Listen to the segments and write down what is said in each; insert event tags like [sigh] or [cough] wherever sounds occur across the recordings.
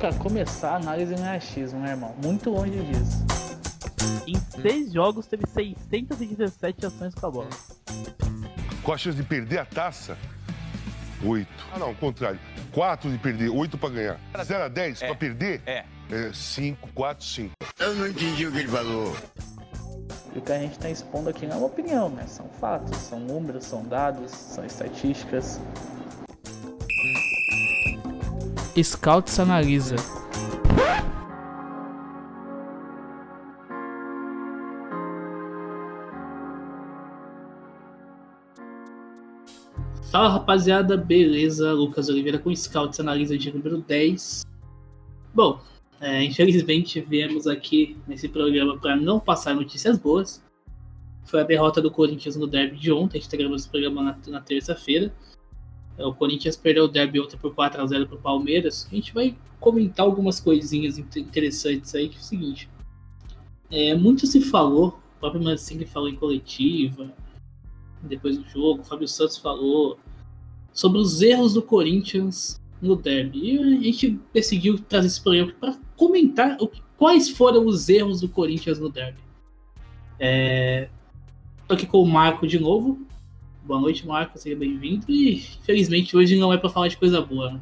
pra começar, a análise não é achismo, né, irmão? Muito longe disso. Em seis jogos teve 617 ações com a bola. Com a chance de perder a taça, 8. Ah, não, o contrário. 4 de perder, 8 pra ganhar. 0 a 10 É. pra perder? É. 5, 4, 5. Eu não entendi o que ele falou. E o que a gente tá expondo aqui não é uma opinião, né? São fatos, são números, são dados, são estatísticas. Scouts analisa. Fala rapaziada, beleza? Lucas Oliveira com Scouts Analisa de número 10. Bom, é, infelizmente viemos aqui nesse programa para não passar notícias boas. Foi a derrota do Corinthians no derby de ontem, a gente tá gravando esse programa na, na terça-feira. É, O Corinthians perdeu o derby ontem por 4x0 pro Palmeiras. A gente vai comentar algumas coisinhas inte- interessantes aí, que é o seguinte. É, muito se falou, o próprio Mancini falou em coletiva, depois do jogo, o Fábio Santos falou sobre os erros do Corinthians no derby. E a gente decidiu trazer esse programa para comentar o quais foram os erros do Corinthians no derby. É, tô aqui com o Marco de novo. Boa noite, Marco, seja bem-vindo. E infelizmente hoje não é para falar de coisa boa. Né?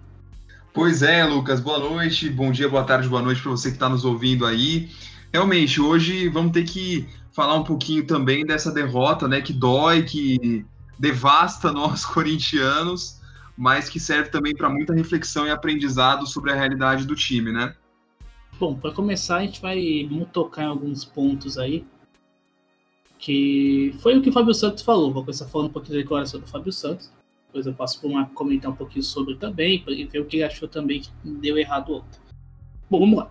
Pois é, Lucas, boa noite, bom dia, boa tarde, boa noite para você que está nos ouvindo aí. Realmente, hoje vamos ter que falar um pouquinho também dessa derrota, né, que dói, que devasta [laughs] nós corintianos, mas que serve também para muita reflexão e aprendizado sobre a realidade do time, né? Bom, para começar, a gente vai tocar em alguns pontos aí. Que foi o que o Fábio Santos falou. Vou começar falando um pouquinho da declaração do Fábio Santos. Depois eu passo para comentar um pouquinho sobre também, para ver o que ele achou também que deu errado ontem. Bom, vamos lá.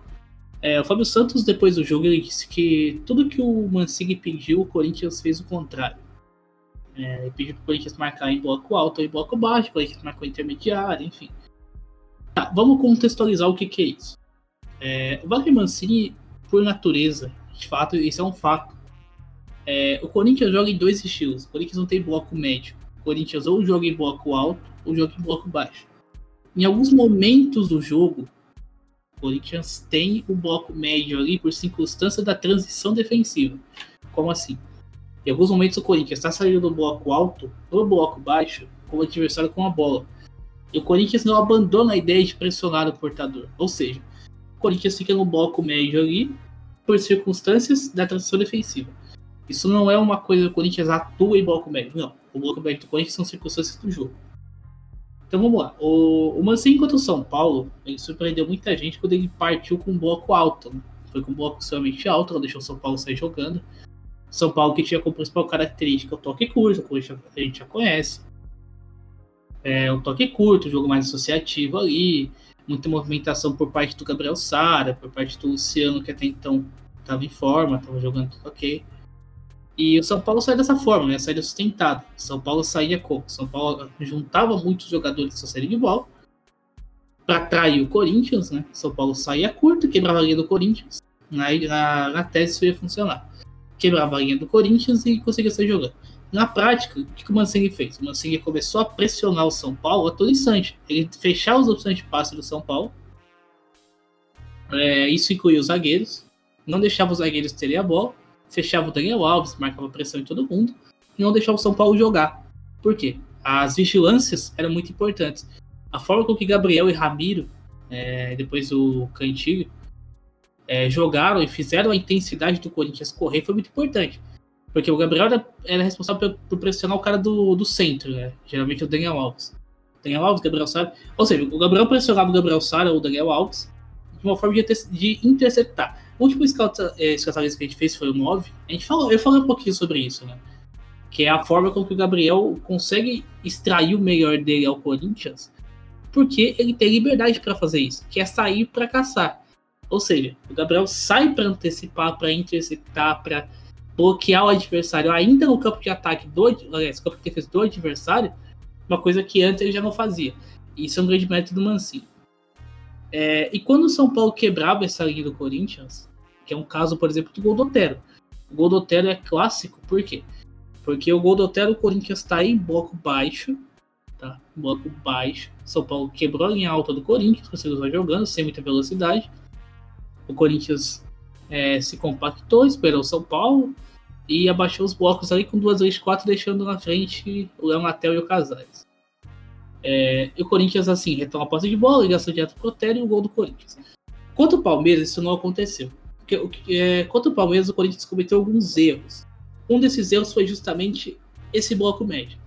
É, o Fábio Santos, depois do jogo, ele disse que tudo que o Mancini pediu, o Corinthians fez o contrário. É, ele pediu para o Corinthians marcar em bloco alto ou em bloco baixo, o Corinthians marcou intermediário, enfim. Tá, vamos contextualizar o que, que é isso. É, o Wagner Mancini, por natureza, de fato, isso é um fato. É, o Corinthians joga em dois estilos. O Corinthians não tem bloco médio. O Corinthians ou joga em bloco alto ou joga em bloco baixo. Em alguns momentos do jogo, o Corinthians tem o bloco médio ali por circunstância da transição defensiva. Como assim? Em alguns momentos o Corinthians está saindo do bloco alto ou bloco baixo com o adversário com a bola. E o Corinthians não abandona a ideia de pressionar o portador. Ou seja, o Corinthians fica no bloco médio ali por circunstâncias da transição defensiva. Isso não é uma coisa que o Corinthians atua em bloco médio. Não. O bloco médio do Corinthians são circunstâncias do jogo. Então vamos lá. O, o Mancini contra o São Paulo, ele surpreendeu muita gente quando ele partiu com um bloco alto. Né? Foi com um bloco extremamente alto, não deixou o São Paulo sair jogando. São Paulo que tinha como principal característica o toque curto, que a gente já conhece. É, um toque curto, um jogo mais associativo ali, muita movimentação por parte do Gabriel Sara, por parte do Luciano, que até então estava em forma, estava jogando tudo ok. E o São Paulo saía dessa forma, né? Saía sustentado. São Paulo saía como? São Paulo juntava muitos jogadores da série de bola para atrair o Corinthians, né? São Paulo saía curto, quebrava a linha do Corinthians. Na, na, na tese isso ia funcionar. Quebrava a linha do Corinthians e conseguia sair jogando. Na prática, o que o Mancini fez? O Mancini começou a pressionar o São Paulo a todo instante. Ele fechava as opções de passe do São Paulo. É, isso incluía os zagueiros. Não deixava os zagueiros terem a bola. Fechava o Daniel Alves, marcava pressão em todo mundo. E não deixava o São Paulo jogar. Por quê? As vigilâncias eram muito importantes. A forma com que Gabriel e Ramiro, é, depois o Cantilho, é, jogaram e fizeram a intensidade do Corinthians correr foi muito importante. Porque o Gabriel era, era responsável por, por pressionar o cara do, do centro, né? Geralmente o Daniel Alves. Daniel Alves, Gabriel Sara. Ou seja, o Gabriel pressionava o Gabriel Sara ou o Daniel Alves de uma forma de, de interceptar. O último scout, é, que a gente fez foi o 9. A gente falou, eu falei um pouquinho sobre isso, né? Que é a forma com que o Gabriel consegue extrair o melhor dele ao Corinthians, porque ele tem liberdade para fazer isso, que é sair para caçar. Ou seja, o Gabriel sai para antecipar, para interceptar, para bloquear o adversário ainda no campo de ataque do, aliás, campo de defesa do adversário, uma coisa que antes ele já não fazia. Isso é um grande mérito do Mancini. É, e quando o São Paulo quebrava essa linha do Corinthians, que é um caso, por exemplo, do gol do Otero. O gol do Otero é clássico, por quê? Porque o gol do Otero, o Corinthians está em bloco baixo, tá? Bloco baixo. São Paulo quebrou a linha alta do Corinthians, conseguiu usar jogando sem muita velocidade. O Corinthians é, se compactou, esperou o São Paulo e abaixou os blocos ali com duas vezes quatro, deixando na frente o Léo Natel e o Casares. É, e o Corinthians, assim, retoma a posse de bola, ligação direto pro Otero e o gol do Corinthians. Quanto ao Palmeiras, isso não aconteceu. Porque, o é, Palmeiras, o Corinthians cometeu alguns erros. Um desses erros foi justamente esse bloco médio.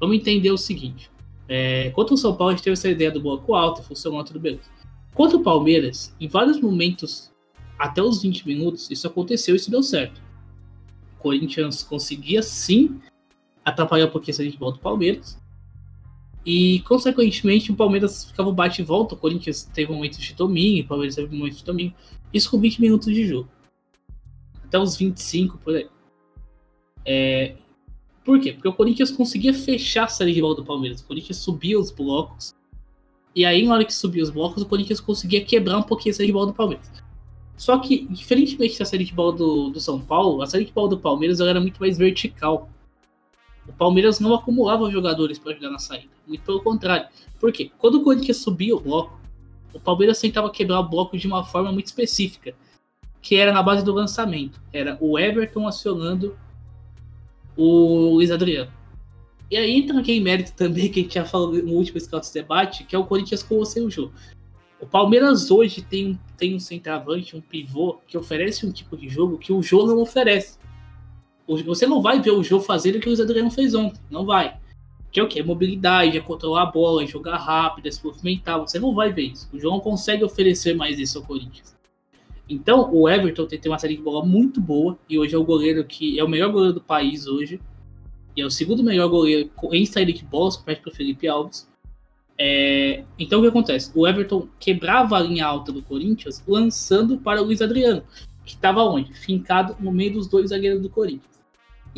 Vamos entender o seguinte. É, quanto ao São Paulo, a gente teve essa ideia do bloco alto, funcionou tudo beleza. Quanto ao Palmeiras, em vários momentos, até os 20 minutos, isso aconteceu e isso deu certo. O Corinthians conseguia sim atrapalhar um pouquinho essa gente bola do Palmeiras. E, consequentemente, o Palmeiras ficava bate e volta. O Corinthians teve momentos de domínio, o Palmeiras teve momentos de domínio. Isso com 20 minutos de jogo. Até os 25 por aí. É, Por quê? Porque o Corinthians conseguia fechar a série de bola do Palmeiras. O Corinthians subia os blocos. E aí, na hora que subia os blocos, o Corinthians conseguia quebrar um pouquinho a série de bola do Palmeiras. Só que, diferentemente da série de bola do, do São Paulo, a série de bola do Palmeiras era muito mais vertical. O Palmeiras não acumulava jogadores para ajudar na saída. Muito pelo contrário. Por quê? Quando o Corinthians subia o bloco, o Palmeiras tentava quebrar o bloco de uma forma muito específica, que era na base do lançamento. Era o Everton acionando o Luiz Adriano. E aí entra aquele mérito também que a gente já falou no último Scouts Debate, que é o Corinthians com o jogo. O Palmeiras hoje tem, tem um centroavante, um pivô, que oferece um tipo de jogo que o Jô não oferece. O- Você não vai ver o Jô fazendo o que o Luiz Adriano fez ontem. Não vai. Que é o quê? Mobilidade, é controlar a bola, é jogar rápido, é se movimentar. Você não vai ver isso. O João consegue oferecer mais isso ao Corinthians. Então, o Everton tem, uma série de bola muito boa e hoje é o goleiro que é o melhor goleiro do país hoje. E é o segundo melhor goleiro em saída de bola, só perde para Felipe Alves. É, então, o que acontece? O Everton quebrava a linha alta do Corinthians, lançando para o Luiz Adriano, que estava onde? Fincado no meio dos dois zagueiros do Corinthians.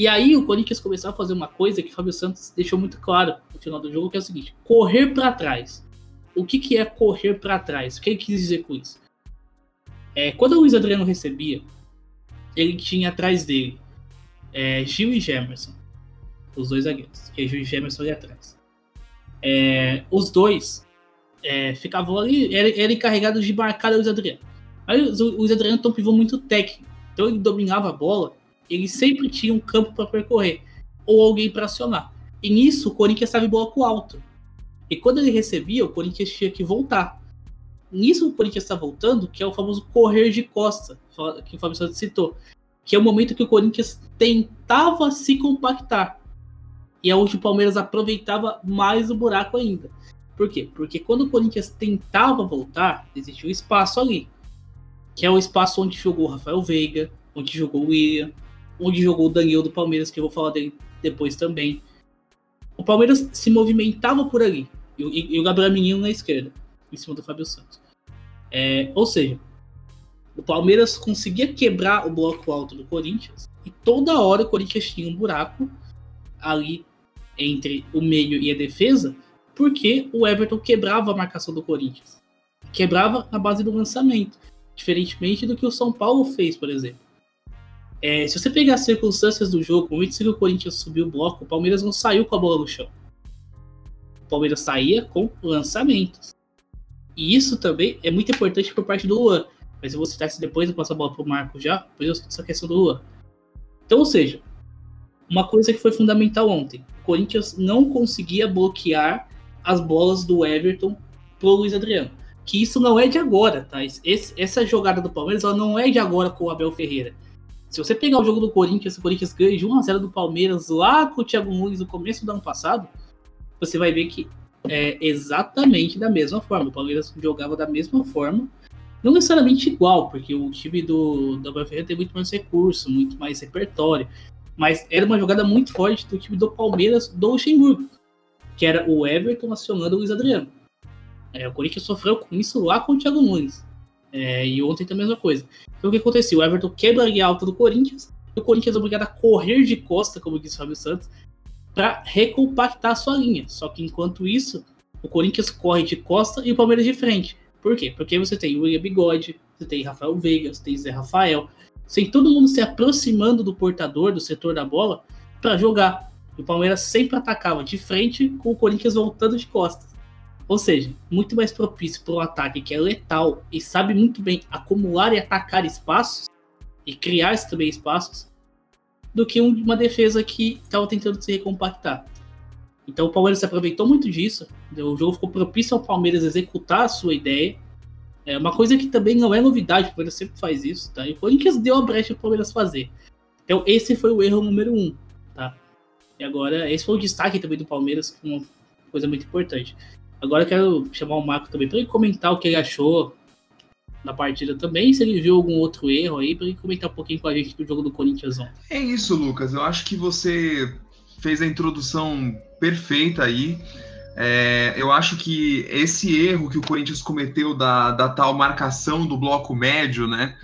E aí o Corinthians começou a fazer uma coisa que o Fábio Santos deixou muito claro no final do jogo, que é o seguinte: correr para trás. O que, que é correr para trás? O que ele quis dizer com isso? É, quando o Luiz Adriano recebia, ele tinha atrás dele é, Gil e Gemerson, os dois zagueiros, que é Gil e Gemerson ali atrás. É, os dois é, ficavam ali, era, era encarregado de marcar o Luiz Adriano. O o Luiz Adriano tem um pivô muito técnico, então ele dominava a bola, ele sempre tinha um campo para percorrer, ou alguém para acionar. E nisso o Corinthians estava em bloco alto. E quando ele recebia, o Corinthians tinha que voltar. Nisso o Corinthians está voltando, que é o famoso correr de costa, que o Fábio Santos citou. Que é o momento que o Corinthians tentava se compactar. E é onde o Palmeiras aproveitava mais o buraco ainda. Por quê? Porque quando o Corinthians tentava voltar, existia um espaço ali. Que é o espaço onde jogou o Rafael Veiga, onde jogou o William, onde jogou o Daniel do Palmeiras, que eu vou falar dele depois também. O Palmeiras se movimentava por ali. E, o- e o Gabriel Menino na esquerda, em cima do Fábio Santos. É, ou seja, o Palmeiras conseguia quebrar o bloco alto do Corinthians e toda hora o Corinthians tinha um buraco ali entre o meio e a defesa, porque o Everton quebrava a marcação do Corinthians. Quebrava na base do lançamento, diferentemente do que o São Paulo fez, por exemplo. É, se você pegar as circunstâncias do jogo, no momento que o Corinthians subiu o bloco, o Palmeiras não saiu com a bola no chão. O Palmeiras saía com lançamentos. E isso também é muito importante por parte do Luan. Mas eu vou citar isso depois, eu passo a bola pro Marco já, depois eu cito essa questão do Luan. Então, ou seja, uma coisa que foi fundamental ontem. O Corinthians não conseguia bloquear as bolas do Everton pro Luiz Adriano. Que isso não é de agora, tá? Esse- essa jogada do Palmeiras ela não é de agora com o Abel Ferreira. Se você pegar o jogo do Corinthians, o Corinthians ganha de 1x0 do Palmeiras lá com o Thiago Nunes no começo do ano passado, você vai ver que é exatamente da mesma forma. O Palmeiras jogava da mesma forma, não necessariamente igual, porque o time do, Abel Ferreira tem muito mais recurso, muito mais repertório, mas era uma jogada muito forte do time do Palmeiras do Luxemburgo, que era o Everton acionando o Luiz Adriano. É, o Corinthians sofreu com isso lá com o Thiago Nunes. É, e ontem também a mesma coisa. Então o que aconteceu? O Everton quebra a alta do Corinthians, e o Corinthians é obrigado a correr de costa, como disse o Fábio Santos, para recompactar a sua linha. Só que enquanto isso, o Corinthians corre de costa e o Palmeiras de frente. Por quê? Porque você tem o William Bigode, você tem Rafael Veiga, você tem Zé Rafael, tem todo mundo se aproximando do portador, do setor da bola, para jogar. E o Palmeiras sempre atacava de frente com o Corinthians voltando de costas. Ou seja, muito mais propício para um ataque que é letal e sabe muito bem acumular e atacar espaços e criar também espaços do que uma defesa que estava tentando se recompactar. Então o Palmeiras se aproveitou muito disso. O jogo ficou propício ao Palmeiras executar a sua ideia. É uma coisa que também não é novidade, o Palmeiras sempre faz isso, tá? E o Corinthians deu a brecha para o Palmeiras fazer. Então esse foi o erro número um, tá? E agora, esse foi o destaque também do Palmeiras, uma coisa muito importante. Agora eu quero chamar o Marco também para ele comentar o que ele achou na partida também, se ele viu algum outro erro aí, para ele comentar um pouquinho com a gente do jogo do Corinthians. É isso, Lucas. Eu acho que você fez a introdução perfeita aí. É, eu acho que esse erro que o Corinthians cometeu da, da tal marcação do bloco médio, né?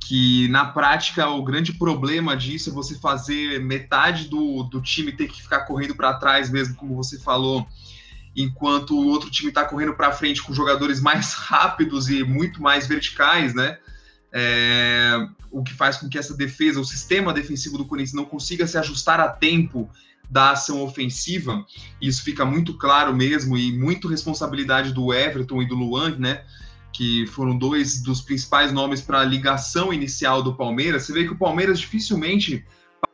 Que na prática o grande problema disso é você fazer metade do, do time ter que ficar correndo para trás mesmo, como você falou, enquanto o outro time está correndo para frente com jogadores mais [laughs] rápidos e muito mais verticais, né? É, o que faz com que essa defesa, o sistema defensivo do Corinthians não consiga se ajustar a tempo da ação ofensiva. Isso fica muito claro mesmo e muito responsabilidade do Everton e do Luan, né? Que foram dois dos principais nomes para a ligação inicial do Palmeiras. Você vê que o Palmeiras dificilmente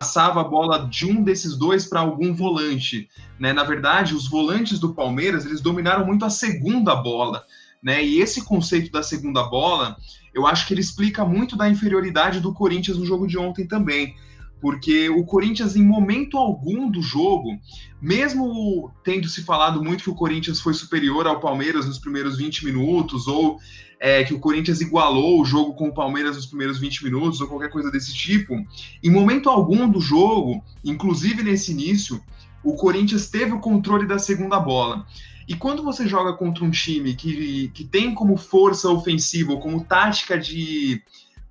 passava a bola de um desses dois para algum volante, né? Na verdade, os volantes do Palmeiras eles dominaram muito a segunda bola, né? E esse conceito da segunda bola, eu acho que ele explica muito da inferioridade do Corinthians no jogo de ontem também porque o Corinthians, em momento algum do jogo, mesmo tendo se falado muito que o Corinthians foi superior ao Palmeiras nos primeiros 20 minutos, ou é, que o Corinthians igualou o jogo com o Palmeiras nos primeiros 20 minutos, ou qualquer coisa desse tipo, em momento algum do jogo, inclusive nesse início, o Corinthians teve o controle da segunda bola. E quando você joga contra um time que, que tem como força ofensiva, ou como tática de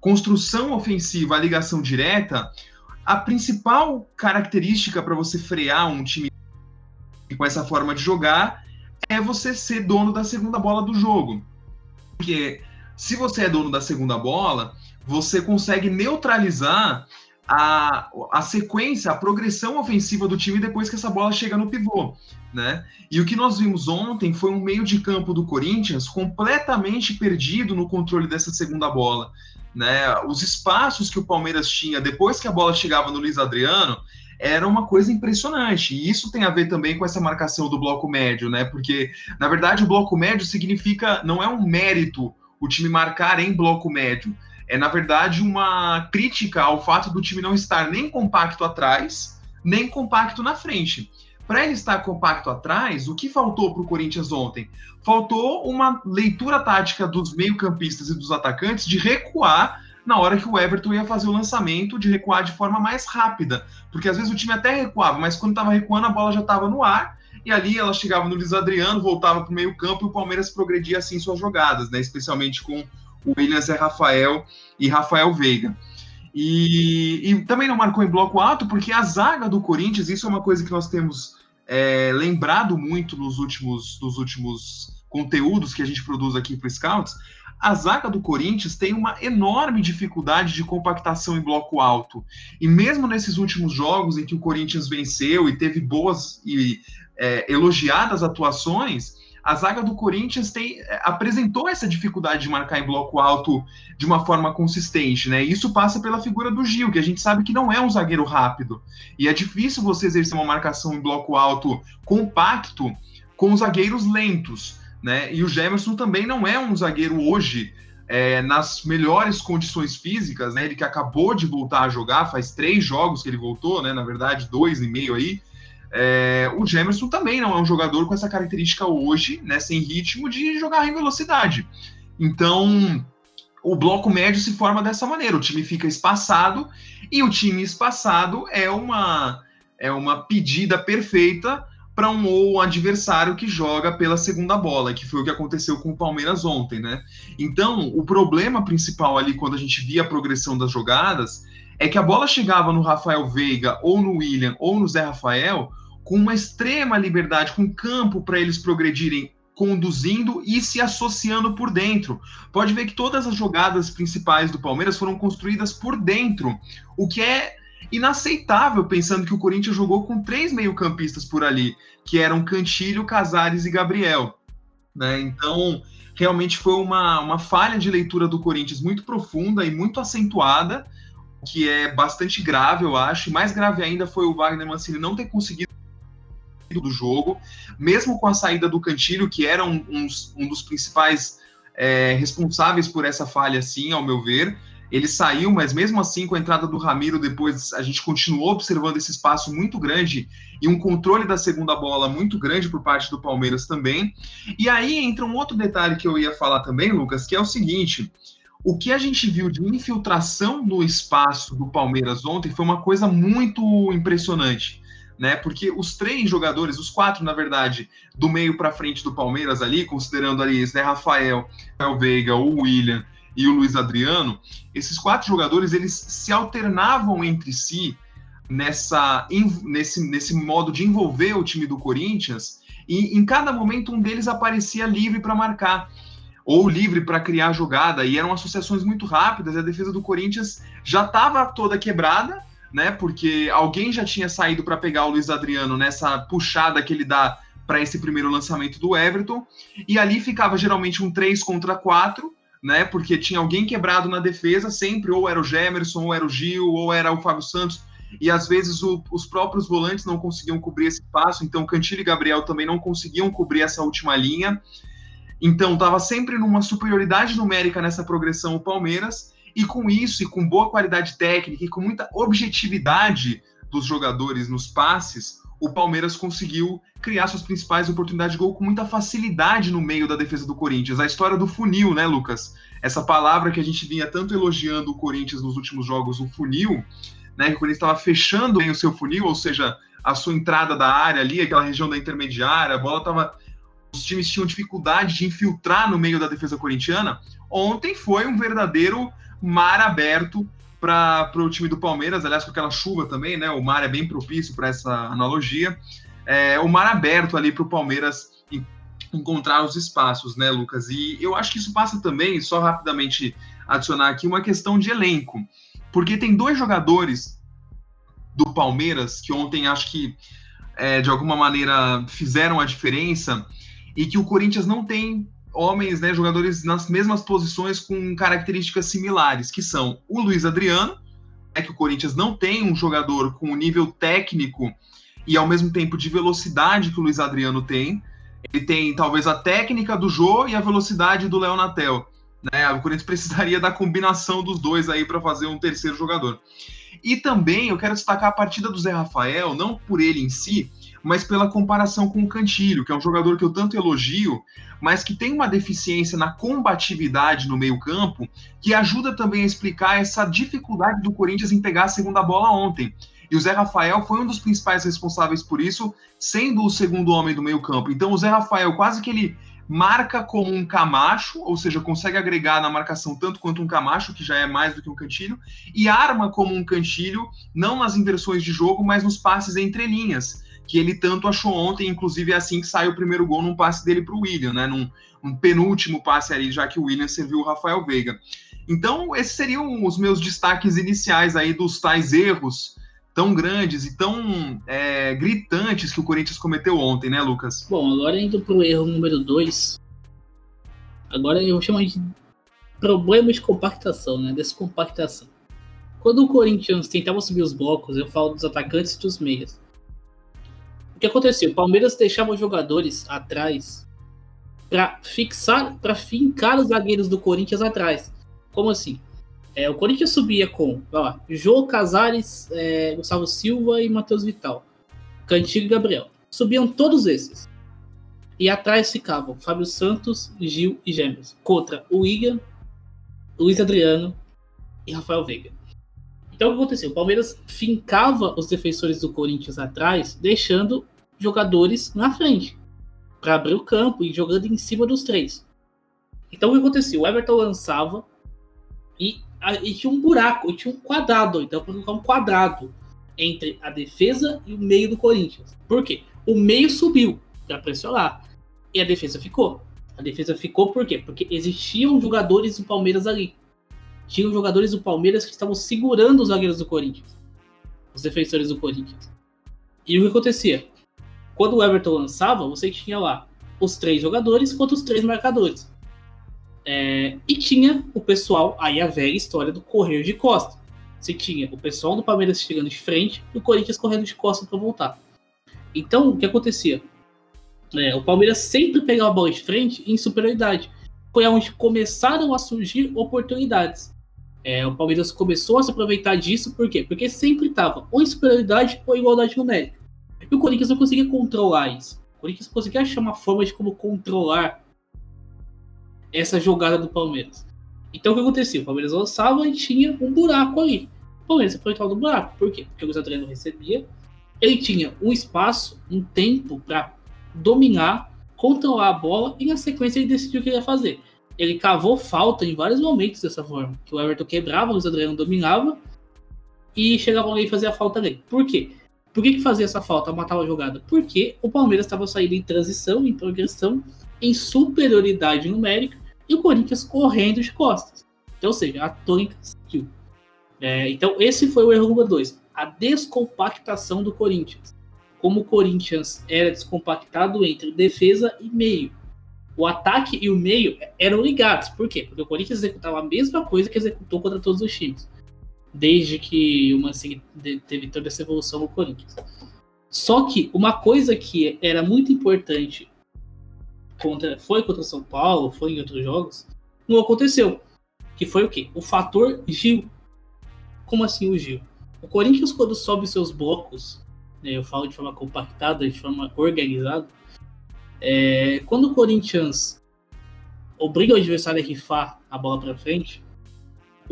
construção ofensiva a ligação direta, a principal característica para você frear um time com essa forma de jogar é você ser dono da segunda bola do jogo. Porque se você é dono da segunda bola, você consegue neutralizar a, a sequência, a progressão ofensiva do time depois que essa bola chega no pivô, né? E o que nós vimos ontem foi um meio de campo do Corinthians completamente perdido no controle dessa segunda bola né? Os espaços que o Palmeiras tinha depois que a bola chegava no Luiz Adriano era uma coisa impressionante. E isso tem a ver também com essa marcação do bloco médio, né? Porque, na verdade, o bloco médio significa, não é um mérito o time marcar em bloco médio. É, na verdade, uma crítica ao fato do time não estar nem compacto atrás, nem compacto na frente. Para ele estar compacto atrás, o que faltou para o Corinthians ontem? Faltou uma leitura tática dos meio-campistas e dos atacantes de recuar na hora que o Everton ia fazer o lançamento, de recuar de forma mais rápida. Porque às vezes o time até recuava, mas quando estava recuando, a bola já estava no ar, e ali ela chegava no Luiz Adriano, voltava para o meio-campo e o Palmeiras progredia assim suas jogadas, né? Especialmente com o Williams e Rafael e Rafael Veiga. E, e, também não marcou em bloco alto, porque a zaga do Corinthians, isso é uma coisa que nós temos é, lembrado muito nos últimos, nos últimos conteúdos que a gente produz aqui para Scouts, a zaga do Corinthians tem uma enorme dificuldade de compactação em bloco alto. E mesmo nesses últimos jogos em que o Corinthians venceu e teve boas e é, elogiadas atuações, a zaga do Corinthians tem, é, apresentou essa dificuldade de marcar em bloco alto de uma forma consistente, né? Isso passa pela figura do Gil, que a gente sabe que não é um zagueiro rápido. E é difícil você exercer uma marcação em bloco alto compacto com zagueiros lentos, né? E o Gemerson também não é um zagueiro hoje é, nas melhores condições físicas, né? Ele que acabou de voltar a jogar, faz três jogos que ele voltou, né? Na verdade, dois e meio aí. É, o Gemerson também não é um jogador com essa característica hoje, né, sem ritmo, de jogar em velocidade. Então, o bloco médio se forma dessa maneira: o time fica espaçado, e o time espaçado é uma, é uma pedida perfeita para um, um adversário que joga pela segunda bola, que foi o que aconteceu com o Palmeiras ontem, né? Então, o problema principal ali, quando a gente via a progressão das jogadas, é que a bola chegava no Rafael Veiga, ou no William, ou no Zé Rafael, com uma extrema liberdade, com campo para eles progredirem conduzindo e se associando por dentro. Pode ver que todas as jogadas principais do Palmeiras foram construídas por dentro, o que é inaceitável, pensando que o Corinthians jogou com três meio-campistas por ali, que eram Cantilho, Casares e Gabriel. Né? Então, realmente foi uma, uma falha de leitura do Corinthians muito profunda e muito acentuada, que é bastante grave, eu acho. E mais grave ainda foi o Wagner Mancini não ter conseguido do jogo, mesmo com a saída do Cantilho, que era um, um, um dos principais é, responsáveis por essa falha, sim, ao meu ver. Ele saiu, mas mesmo assim, com a entrada do Ramiro, depois a gente continuou observando esse espaço muito grande e um controle da segunda bola muito grande por parte do Palmeiras também. E aí entra um outro detalhe que eu ia falar também, Lucas, que é o seguinte: o que a gente viu de infiltração no espaço do Palmeiras ontem foi uma coisa muito impressionante. Né, porque os três jogadores, os quatro, na verdade, do meio para frente do Palmeiras ali, considerando ali Zé Rafael, El Veiga, o William e o Luiz Adriano, esses quatro jogadores eles se alternavam entre si nessa, nesse, nesse modo de envolver o time do Corinthians, e em cada momento um deles aparecia livre para marcar ou livre para criar jogada, e eram associações muito rápidas, e a defesa do Corinthians já estava toda quebrada, né? Porque alguém já tinha saído para pegar o Luiz Adriano nessa puxada que ele dá para esse primeiro lançamento do Everton, e ali ficava geralmente um 3 contra 4, né? Porque tinha alguém quebrado na defesa, sempre, ou era o Gemerson, ou era o Gil, ou era o Fábio Santos, e às vezes o, os próprios volantes não conseguiam cobrir esse espaço, então Cantilho e Gabriel também não conseguiam cobrir essa última linha. Então estava sempre numa superioridade numérica nessa progressão o Palmeiras, e com isso, e com boa qualidade técnica, e com muita objetividade dos jogadores nos passes, o Palmeiras conseguiu criar suas principais oportunidades de gol com muita facilidade no meio da defesa do Corinthians. A história do funil, né, Lucas? Essa palavra que a gente vinha tanto elogiando o Corinthians nos últimos jogos, o funil, né? Que o Corinthians estava fechando bem o seu funil, ou seja, a sua entrada da área ali, aquela região da intermediária, a bola estava. Os times tinham dificuldade de infiltrar no meio da defesa corintiana. Ontem foi um verdadeiro mar aberto para o time do Palmeiras, aliás, com aquela chuva também, né? O mar é bem propício para essa analogia. É, o mar aberto ali para o Palmeiras encontrar os espaços, né, Lucas? E eu acho que isso passa também, só rapidamente adicionar aqui, uma questão de elenco. Porque tem dois jogadores do Palmeiras que ontem acho que é, de alguma maneira fizeram a diferença e que o Corinthians não tem homens, né, jogadores nas mesmas posições com características similares, que são o Luiz Adriano, é que o Corinthians não tem um jogador com o nível técnico e ao mesmo tempo de velocidade que o Luiz Adriano tem. Ele tem talvez a técnica do Jô e a velocidade do Léo Natel. Né? O Corinthians [laughs] precisaria da combinação dos dois aí para fazer um terceiro jogador. E também eu quero destacar a partida do Zé Rafael, não por ele em si, mas pela comparação com o Cantilho, que é um jogador que eu tanto elogio, mas que tem uma deficiência na combatividade no meio-campo, que ajuda também a explicar essa dificuldade do Corinthians em pegar a segunda bola ontem. E o Zé Rafael foi um dos principais responsáveis por isso, sendo o segundo homem do meio-campo. Então o Zé Rafael quase que ele marca como um Camacho, ou seja, consegue agregar na marcação tanto quanto um Camacho, que já é mais do que um Cantilho, e arma como um Cantilho, não nas inversões de jogo, mas nos passes entre linhas que ele tanto achou ontem, inclusive é assim que saiu o primeiro gol num passe dele para o William, né? Num um penúltimo passe ali, já que o William serviu o Rafael Veiga. Então, esses seriam os meus destaques iniciais aí dos tais erros tão grandes e tão é, gritantes que o Corinthians cometeu ontem, né, Lucas? Bom, agora indo para o erro número 2, agora eu vou chamar de problema de compactação, né? Descompactação. Quando o Corinthians tentava subir os blocos, eu falo dos atacantes e dos meias que aconteceu? O Palmeiras deixava os jogadores atrás para fixar, para fincar os zagueiros do Corinthians atrás. Como assim? É, o Corinthians subia com ó, Jô Casares, é, Gustavo Silva e Matheus Vital. Cantigo e Gabriel. Subiam todos esses. E atrás ficavam Fábio Santos, Gil e Gêmeos. Contra o Iga, Luiz Adriano e Rafael Veiga. Então o que aconteceu? O Palmeiras fincava os defensores do Corinthians atrás, deixando jogadores na frente para abrir o campo e jogando em cima dos três. Então o que acontecia? O Everton lançava e, e tinha um buraco, tinha um quadrado, então para colocar um quadrado entre a defesa e o meio do Corinthians. Por quê? O meio subiu para pressionar e a defesa ficou. A defesa ficou por quê? Porque existiam jogadores do Palmeiras ali. Tinham jogadores do Palmeiras que estavam segurando os zagueiros do Corinthians. os defensores do Corinthians. E o que acontecia? Quando o Everton lançava, você tinha lá os três jogadores contra os três marcadores. É, e tinha o pessoal, aí a velha história do correr de costa. Você tinha o pessoal do Palmeiras chegando de frente e o Corinthians correndo de costa para voltar. Então, o que acontecia? É, o Palmeiras sempre pegava a bola de frente em superioridade. Foi onde começaram a surgir oportunidades. É, o Palmeiras começou a se aproveitar disso, por quê? Porque sempre estava ou em superioridade ou igualdade numérica. E o Corinthians não conseguia controlar isso. O Corinthians conseguia achar uma forma de como controlar essa jogada do Palmeiras. Então o que acontecia? O Palmeiras lançava e tinha um buraco ali. O Palmeiras aproveitava do buraco. Por quê? Porque o Luiz Adriano recebia. Ele tinha um espaço, um tempo para dominar, controlar a bola e na sequência ele decidiu o que ele ia fazer. Ele cavou falta em vários momentos dessa forma. Que o Everton quebrava, o Luiz Adriano dominava e chegava alguém e fazia a falta dele. Por quê? Por que, que fazia essa falta, matava a jogada? Porque o Palmeiras estava saindo em transição, em progressão, em superioridade numérica e o Corinthians correndo de costas. Então, ou seja, a tônica seguiu. É, então, esse foi o erro número 2. A descompactação do Corinthians. Como o Corinthians era descompactado entre defesa e meio. O ataque e o meio eram ligados. Por quê? Porque o Corinthians executava a mesma coisa que executou contra todos os times. Desde que o Mancini teve toda essa evolução no Corinthians. Só que uma coisa que era muito importante contra, foi contra São Paulo, foi em outros jogos, não aconteceu. Que foi o quê? O fator Gil. Como assim o Gil? O Corinthians, quando sobe seus blocos, né, eu falo de forma compactada, de forma organizada, é, quando o Corinthians obriga o adversário a rifar a bola para frente,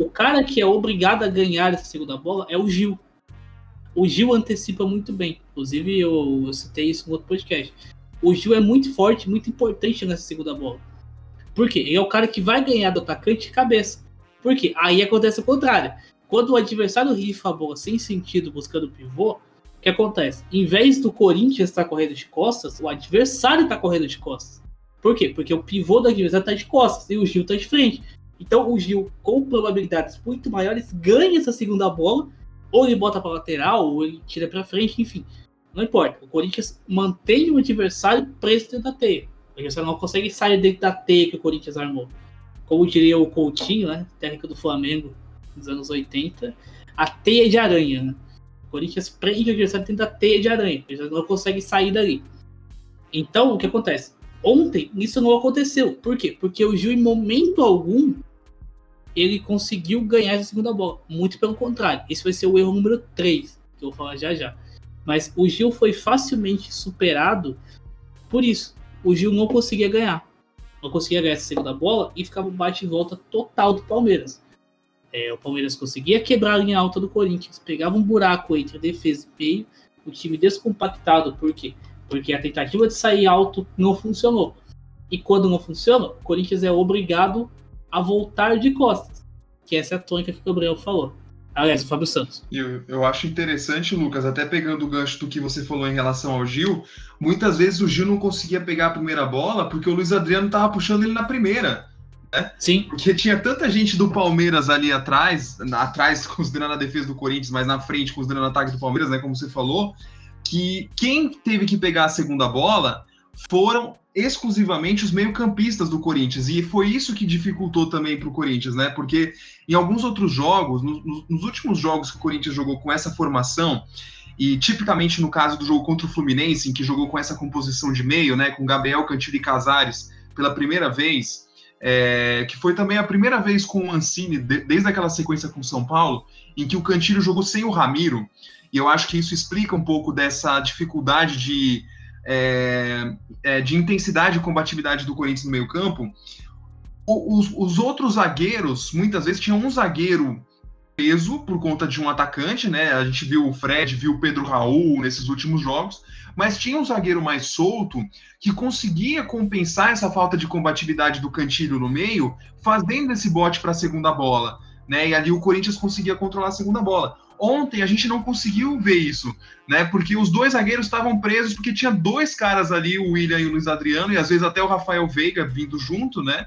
o cara que é obrigado a ganhar essa segunda bola é o Gil. O Gil antecipa muito bem. Inclusive, eu, eu citei isso no outro podcast o Gil é muito forte, muito importante nessa segunda bola. Por quê? Ele é o cara que vai ganhar do atacante de cabeça. Por quê? Aí acontece o contrário. Quando o adversário rifa a bola sem sentido buscando o pivô, o que acontece? Em vez do Corinthians estar correndo de costas, o adversário está correndo de costas. Por quê? Porque o pivô do adversário está de costas e o Gil está de frente. Então o Gil, com probabilidades muito maiores, ganha essa segunda bola, ou ele bota para lateral, ou ele tira para frente, enfim. Não importa. O Corinthians mantém o adversário preso dentro da teia. O adversário não consegue sair dentro da teia que o Corinthians armou. Como diria o Coutinho, né? Técnico do Flamengo nos anos 80, a teia de aranha, né? O Corinthians prende o adversário dentro da teia de aranha. O adversário não consegue sair dali. Então, o que acontece? Ontem, isso não aconteceu. Por quê? Porque o Gil, em momento algum, ele conseguiu ganhar essa segunda bola. Muito pelo contrário. Esse vai ser o erro número 3, que eu vou falar já já. Mas o Gil foi facilmente superado por isso. O Gil não conseguia ganhar. Não conseguia ganhar essa segunda bola e ficava um bate e volta total do Palmeiras. É, o Palmeiras conseguia quebrar a linha alta do Corinthians, pegava um buraco entre defesa e meio, o time descompactado. Por quê? Porque a tentativa de sair alto não funcionou. E quando não funciona, o Corinthians é obrigado a voltar de costas. Que essa é a tônica que o Gabriel falou. Aliás, o Fábio Santos. Eu, eu acho interessante, Lucas, até pegando o gancho do que você falou em relação ao Gil, muitas vezes o Gil não conseguia pegar a primeira bola porque o Luiz Adriano estava puxando ele na primeira. Né? Sim. Porque tinha tanta gente do Palmeiras ali atrás, atrás [laughs] considerando a defesa do Corinthians, mas na frente considerando o ataque do Palmeiras, né, como você falou, que quem teve que pegar a segunda bola foram exclusivamente os meio-campistas do Corinthians. E foi isso que dificultou também para o Corinthians, né? Porque em alguns outros jogos, no, no, nos últimos jogos que o Corinthians jogou com essa formação, e tipicamente no caso do jogo contra o Fluminense, em que jogou com essa composição de meio, né? Com Gabriel Cantilho e Casares pela primeira vez, é, que foi também a primeira vez com o Mancini, de, desde aquela sequência com o São Paulo, em que o Cantilho jogou sem o Ramiro. E eu acho que isso explica um pouco dessa dificuldade de é, é, de intensidade e combatividade do Corinthians no meio-campo, os, os, outros zagueiros, muitas vezes, tinham um zagueiro peso por conta de um atacante, né? A gente viu o Fred, viu o Pedro Raul nesses últimos jogos, mas tinha um zagueiro mais solto que conseguia compensar essa falta de combatividade do Cantilho no meio, fazendo esse bote para a segunda bola, né? E ali o Corinthians conseguia controlar a segunda bola. Ontem a gente não conseguiu ver isso, né? Porque os dois zagueiros estavam presos porque tinha dois caras ali, o William e o Luiz Adriano, e às vezes até o Rafael Veiga vindo junto, né?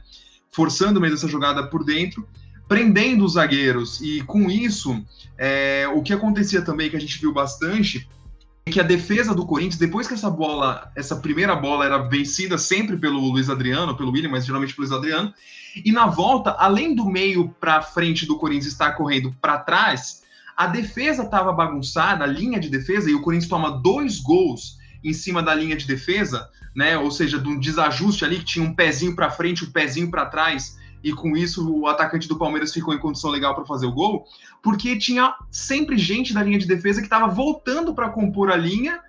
Forçando mesmo essa jogada por dentro. prendendo os zagueiros. E com isso, é, o que acontecia também, que a gente viu bastante, é que a defesa do Corinthians, depois que essa bola, essa primeira bola era vencida sempre pelo Luiz Adriano, pelo William, mas geralmente pelo Luiz Adriano, e na volta, além do meio para frente do Corinthians estar correndo para trás, a defesa estava bagunçada, a linha de defesa, e o Corinthians toma dois gols em cima da linha de defesa, né? Ou seja, de um desajuste ali que tinha um pezinho para frente, um pezinho para trás, e com isso o atacante do Palmeiras ficou em condição legal para fazer o gol, porque tinha sempre gente da linha de defesa que estava voltando para compor a linha,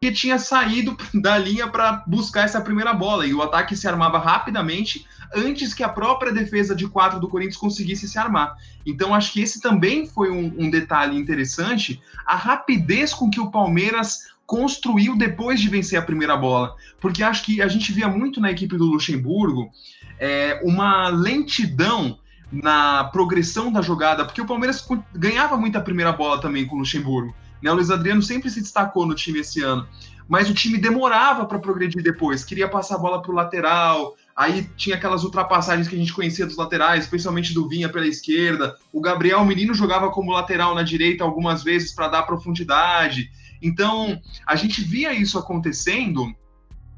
porque tinha saído [laughs] da linha para buscar essa primeira bola e o ataque se armava rapidamente antes que a própria defesa de quatro do Corinthians conseguisse se armar. Então acho que esse também foi um, um detalhe interessante, a rapidez com que o Palmeiras construiu depois de vencer a primeira bola, porque acho que a gente via muito na equipe do Luxemburgo é, uma lentidão na progressão da jogada, porque o Palmeiras ganhava muito a primeira bola também com o Luxemburgo. Né? O Luiz Adriano sempre se destacou no time esse ano, mas o time demorava para progredir depois, queria passar a bola para o lateral, aí tinha aquelas ultrapassagens que a gente conhecia dos laterais, especialmente do Vinha pela esquerda. O Gabriel Menino jogava como lateral na direita algumas vezes para dar profundidade. Então, a gente via isso acontecendo,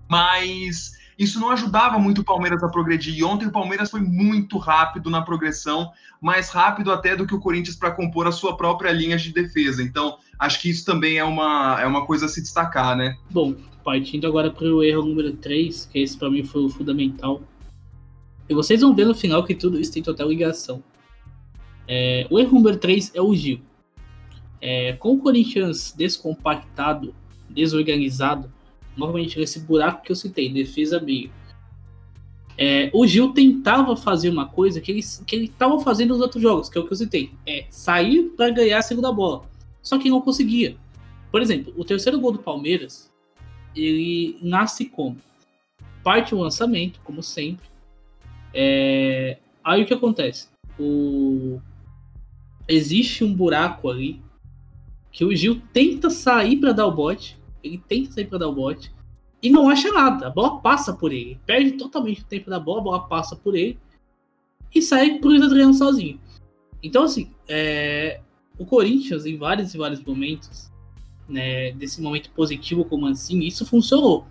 mas isso não ajudava muito o Palmeiras a progredir. E ontem o Palmeiras foi muito rápido na progressão, mais rápido até do que o Corinthians para compor a sua própria linha de defesa. Então, acho que isso também é uma, é uma coisa a se destacar, né? Bom, partindo agora para o erro número 3, que esse para mim foi o fundamental. E vocês vão ver no final que tudo isso tem total ligação. É, o erro número 3 é o Gil. É, com o Corinthians descompactado, desorganizado, novamente nesse buraco que eu citei, defesa meio. É, o Gil tentava fazer uma coisa que ele que ele estava fazendo nos outros jogos, que é o que eu citei, é sair para ganhar a segunda bola. Só que não conseguia. Por exemplo, o terceiro gol do Palmeiras, ele nasce como parte o lançamento, como sempre. É, aí o que acontece? O, existe um buraco ali que o Gil tenta sair para dar o bote, ele tenta sair para dar o bote e não acha nada. A bola passa por ele, perde totalmente o tempo da bola, a bola passa por ele e sai pro Adriano sozinho. Então, assim, é, o Corinthians, em vários e vários momentos, né, desse momento positivo com o Mancini, isso funcionou.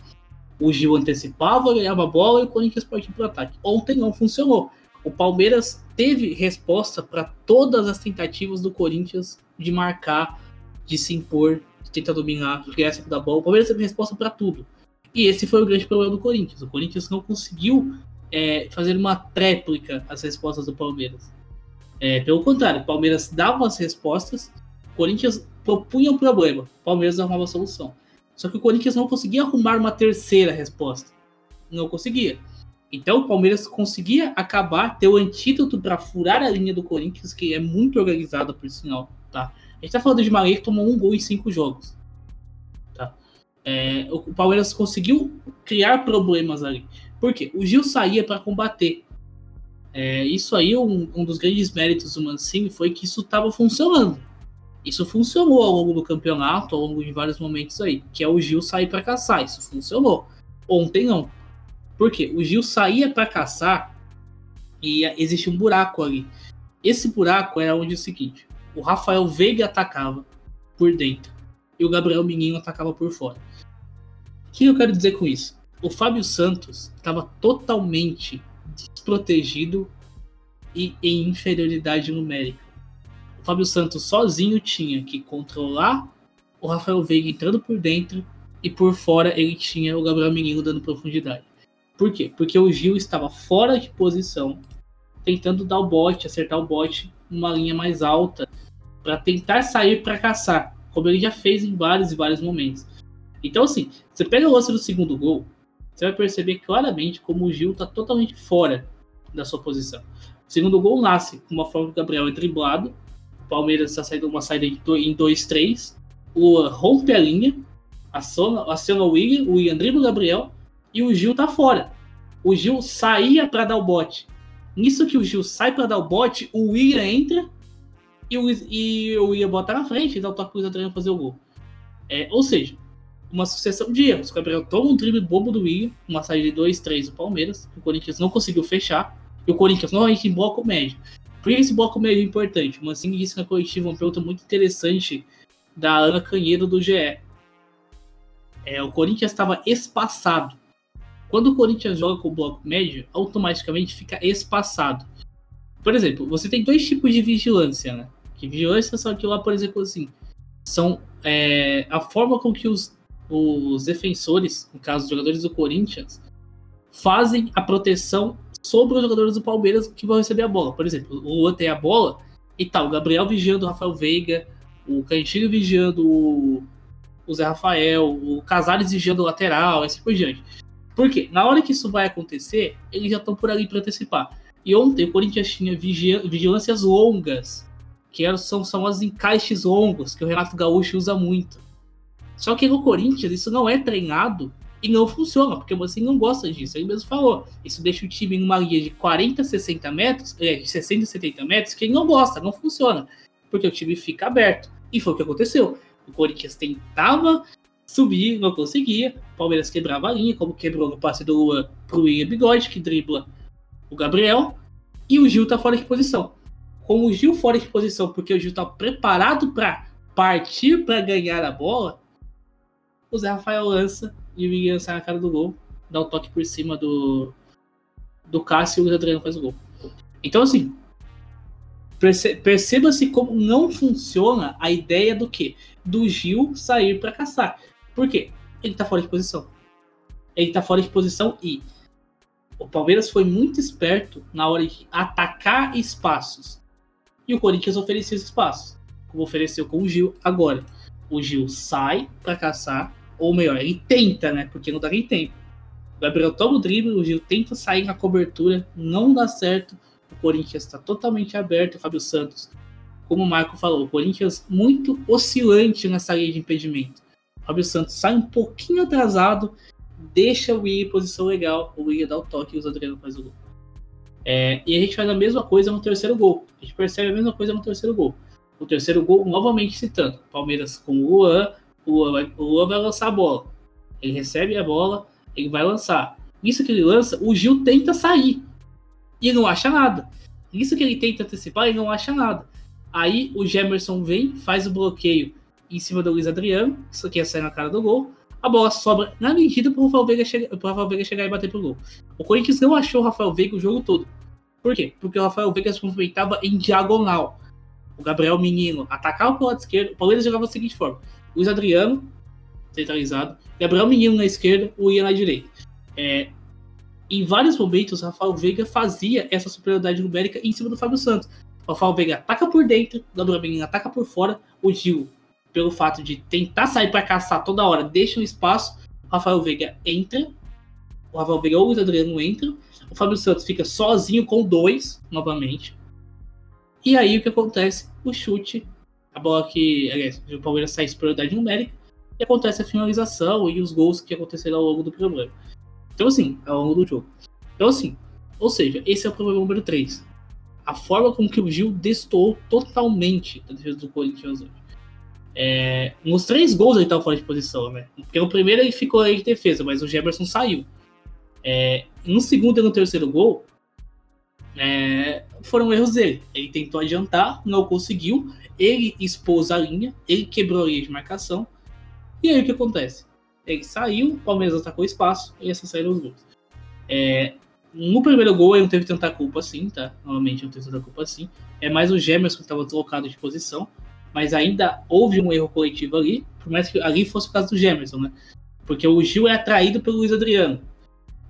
O Gil antecipava, ganhava a bola e o Corinthians partia para o ataque. Ontem não funcionou. O Palmeiras teve resposta para todas as tentativas do Corinthians de marcar de se impor, de tentar dominar, criar da bola. O Palmeiras teve resposta para tudo. E esse foi o grande problema do Corinthians. O Corinthians não conseguiu é, fazer uma tréplica às respostas do Palmeiras. É, pelo contrário, o Palmeiras dava as respostas, o Corinthians propunha um problema, o Palmeiras arrumava a solução. Só que o Corinthians não conseguia arrumar uma terceira resposta. Não conseguia. Então o Palmeiras conseguia acabar, ter o antídoto para furar a linha do Corinthians, que é muito organizada, por sinal. Tá? A gente tá falando de Maria que tomou um gol em cinco jogos. Tá? É, o Palmeiras conseguiu criar problemas ali. Por quê? O Gil saía para combater. É, isso aí, um, um, dos grandes méritos do Mancini foi que isso estava funcionando. Isso funcionou ao longo do campeonato, ao longo de vários momentos aí. Que é o Gil sair para caçar. Isso funcionou. Ontem não. Por quê? O Gil saía para caçar e existe um buraco ali. Esse buraco era onde é o seguinte: o Rafael Veiga atacava por dentro e o Gabriel Menino atacava por fora. O que eu quero dizer com isso? O Fábio Santos estava totalmente desprotegido e em inferioridade numérica. O Fábio Santos sozinho tinha que controlar o Rafael Veiga entrando por dentro e por fora ele tinha o Gabriel Menino dando profundidade. Por quê? Porque o Gil estava fora de posição, tentando dar o bote, acertar o bote numa linha mais alta para tentar sair para caçar, como ele já fez em vários e vários momentos. Então, assim, você pega o lance do segundo gol, você vai perceber claramente como o Gil está totalmente fora da sua posição. O segundo gol nasce com uma forma que o Gabriel é driblado, o Palmeiras está saindo uma saída em 2-3, o rompe a linha, aciona, aciona o William, o William o Gabriel e o Gil tá fora. O Gil saía para dar o bote. Nisso que o Gil sai para dar o bote, o William entra e o, e o William bota na frente e dá o toque pro fazer o gol. É, ou seja, uma sucessão de erros. O Gabriel toma um drible bobo do William, uma saída de 2-3 do Palmeiras, que o Corinthians não conseguiu fechar, e o Corinthians novamente em boa comédia. Por esse bloco meio é importante? O Mancini disse na coletiva uma pergunta muito interessante da Ana Canhedo do GE. É, o Corinthians estava espaçado. Quando o Corinthians joga com o bloco médio, automaticamente fica espaçado. Por exemplo, você tem dois tipos de vigilância, né? Que vigilância são aquilo lá, por exemplo, assim, são é, a forma com que os, os defensores, no caso os jogadores do Corinthians, fazem a proteção sobre os jogadores do Palmeiras que vão receber a bola. Por exemplo, o Luan tem a bola e tal, o Gabriel vigiando o Rafael Veiga, o Cantilho vigiando o, o Zé Rafael, o Casares vigiando o lateral, assim por diante. Por quê? Na hora que isso vai acontecer, eles já estão por ali para antecipar. E ontem o Corinthians tinha vigilâncias longas, que são, são as encaixes longos, que o Renato Gaúcho usa muito. Só que no Corinthians isso não é treinado e não funciona, porque você não gosta disso. Ele mesmo falou. Isso deixa o time em uma linha de 40, 60 metros, é, de 60, 70 metros, que ele não gosta, não funciona. Porque o time fica aberto. E foi o que aconteceu. O Corinthians tentava subir, não conseguia. Palmeiras quebrava a linha, como quebrou no passe do Luan pro William Bigode, que dribla o Gabriel. E o Gil tá fora de posição. Com o Gil fora de posição, porque o Gil tá preparado para partir para ganhar a bola, o Zé Rafael lança e o William sai na cara do gol, dá um toque por cima do, do Cássio e o Adriano faz o gol. Então, assim, perceba-se como não funciona a ideia do que? Do Gil sair para caçar. Por quê? Ele tá fora de posição. Ele tá fora de posição e o Palmeiras foi muito esperto na hora de atacar espaços. E o Corinthians oferecia esses espaços, como ofereceu com o Gil agora. O Gil sai para caçar, ou melhor, ele tenta, né? Porque não dá nem tempo. O Gabriel toma o drible, o Gil tenta sair na cobertura, não dá certo. O Corinthians está totalmente aberto. O Fábio Santos, como o Marco falou, o Corinthians muito oscilante nessa linha de impedimento. Fábio Santos sai um pouquinho atrasado, deixa o Willian em posição legal, o Willian dá o toque e o Adriano faz o gol. É, e a gente faz a mesma coisa no terceiro gol. A gente percebe a mesma coisa no terceiro gol. O terceiro gol, novamente citando, Palmeiras com o Luan, o Luan vai, o Luan vai lançar a bola. Ele recebe a bola, ele vai lançar. Isso que ele lança, o Gil tenta sair. E não acha nada. Isso que ele tenta antecipar, ele não acha nada. Aí o Gemerson vem, faz o bloqueio em cima do Luiz Adriano, isso aqui é sair na cara do gol a bola sobra na medida para o Rafael Veiga, chegar, e bater pro gol. O Corinthians não achou o Rafael Veiga o jogo todo. Por quê? Porque o Rafael Veiga se movimentava em diagonal. O Gabriel Menino atacava pro lado esquerdo. O Palmeiras jogava da seguinte forma: Luiz Adriano, centralizado, Gabriel Menino na esquerda, o Ian na direita. É, em vários momentos, o Rafael Veiga fazia essa superioridade numérica em cima do Fábio Santos. O Rafael Veiga ataca por dentro, o Gabriel Menino ataca por fora, o Gil pelo fato de tentar sair para caçar toda hora, deixa um espaço, Rafael Veiga entra, o Rafael Veiga ou o Adriano entra, o Fábio Santos fica sozinho com dois, novamente. E aí o que acontece? O chute, a bola que, aliás, o Palmeiras sai superioridade numérica, e acontece a finalização e os gols que aconteceram ao longo do programa. Então, assim, ao longo do jogo. Então, assim, ou seja, esse é o problema número 3. A forma com que o Gil destoou totalmente a defesa do Corinthians hoje. É, nos três gols ele estava fora de posição, né? Porque o primeiro ele ficou aí de defesa, mas o Jefferson saiu. É, no segundo e no terceiro gol, é, foram erros dele. Ele tentou adiantar, não conseguiu. Ele expôs a linha, ele quebrou a linha de marcação. E aí o que acontece? Ele saiu, o Palmeiras atacou espaço e essas saíram os gols. É, no primeiro gol ele não teve tanta culpa assim, tá? Normalmente não teve tanta culpa assim. É mais o Gemerson que estava trocado de posição mas ainda houve um erro coletivo ali, por mais que ali fosse o caso do Gemerson, né? Porque o Gil é atraído pelo Luiz Adriano.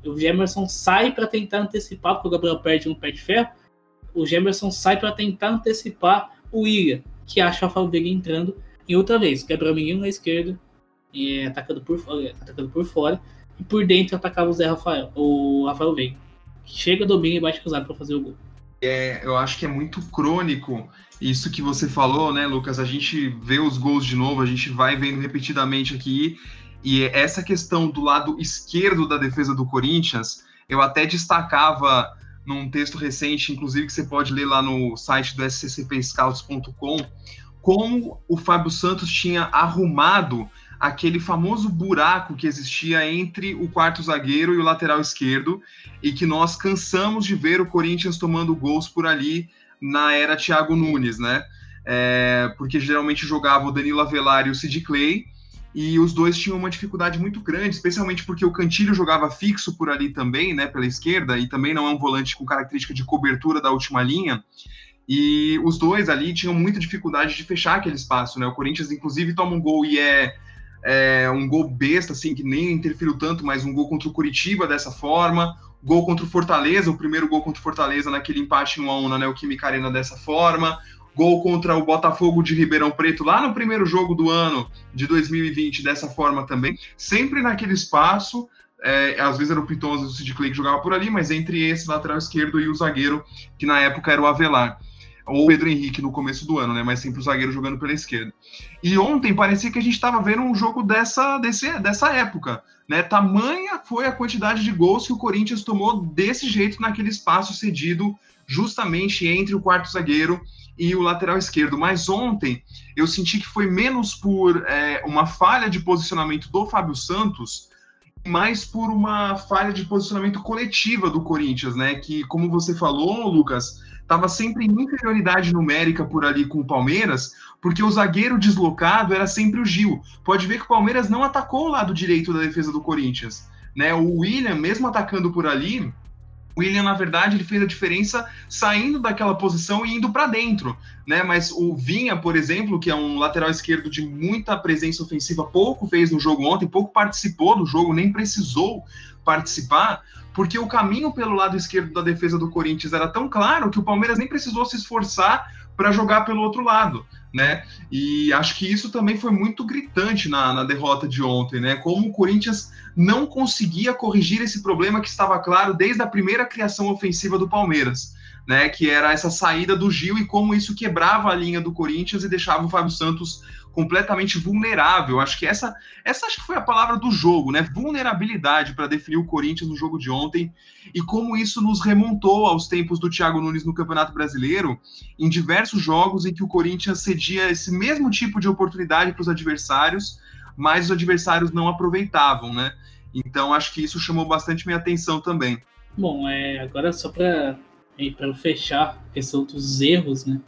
O Gemerson sai para tentar antecipar, porque o Gabriel perde um pé de ferro. O Gemerson sai para tentar antecipar o William, que acha o Rafael Veiga entrando. E outra vez, Gabriel Menino na esquerda, é, atacando, por, atacando por fora. E por dentro atacava o Zé Rafael, o Rafael Veiga. Que chega, domina e bate cruzado para fazer o gol. É, eu acho que é muito crônico isso que você falou, né, Lucas? A gente vê os gols de novo, a gente vai vendo repetidamente aqui. E essa questão do lado esquerdo da defesa do Corinthians, eu até destacava num texto recente, inclusive que você pode ler lá no site do sccpscouts.com, como o Fábio Santos tinha arrumado aquele famoso buraco que existia entre o quarto zagueiro e o lateral esquerdo, e que nós cansamos de ver o Corinthians tomando gols por ali na era Thiago Nunes, né? É, porque geralmente jogava o Danilo Avelar e o Sid Clay, e os dois tinham uma dificuldade muito grande, especialmente porque o Cantilho jogava fixo por ali também, né, pela esquerda, e também não é um volante com característica de cobertura da última linha. E os dois ali tinham muita dificuldade de fechar aquele espaço, né? O Corinthians, inclusive, toma um gol e é, é um gol besta, assim, que nem interferiu tanto, mas um gol contra o Curitiba dessa forma. Gol contra o Fortaleza, o primeiro gol contra o Fortaleza naquele empate 1 a 1 na Neoquímica Arena dessa forma gol contra o Botafogo de Ribeirão Preto lá no primeiro jogo do ano de 2020 dessa forma também, sempre naquele espaço. É, às vezes era o Pitonza e o Sid Clay que jogava por ali, mas entre esse lateral esquerdo e o zagueiro, que na época era o Avelar. Ou o Pedro Henrique no começo do ano, né? Mas sempre o zagueiro jogando pela esquerda. E ontem parecia que a gente estava vendo um jogo dessa, desse, dessa época. Né? Tamanha foi a quantidade de gols que o Corinthians tomou desse jeito naquele espaço cedido justamente entre o quarto zagueiro e o lateral esquerdo. Mas ontem eu senti que foi menos por é, uma falha de posicionamento do Fábio Santos, mais por uma falha de posicionamento coletiva do Corinthians, né? Que, como você falou, Lucas, estava sempre em inferioridade numérica por ali com o Palmeiras, porque o zagueiro deslocado era sempre o Gil. Pode ver que o Palmeiras não atacou o lado direito da defesa do Corinthians. Né? O William, mesmo atacando por ali, William, na verdade, ele fez a diferença saindo daquela posição e indo para dentro, né? Mas o Vinha, por exemplo, que é um lateral esquerdo de muita presença ofensiva, pouco fez no jogo ontem, pouco participou do jogo, nem precisou participar, porque o caminho pelo lado esquerdo da defesa do Corinthians era tão claro que o Palmeiras nem precisou se esforçar para jogar pelo outro lado, né? E acho que isso também foi muito gritante na, na derrota de ontem, né? Como o Corinthians não conseguia corrigir esse problema que estava claro desde a primeira criação ofensiva do Palmeiras, né? Que era essa saída do Gil e como isso quebrava a linha do Corinthians e deixava o Fábio Santos completamente vulnerável. Acho que essa, essa acho que foi a palavra do jogo, né? Vulnerabilidade para definir o Corinthians no jogo de ontem e como isso nos remontou aos tempos do Thiago Nunes no Campeonato Brasileiro, em diversos jogos em que o Corinthians cedia esse mesmo tipo de oportunidade para os adversários, mas os adversários não aproveitavam, né? Então acho que isso chamou bastante minha atenção também. Bom, é, agora só para fechar a questão dos erros, né?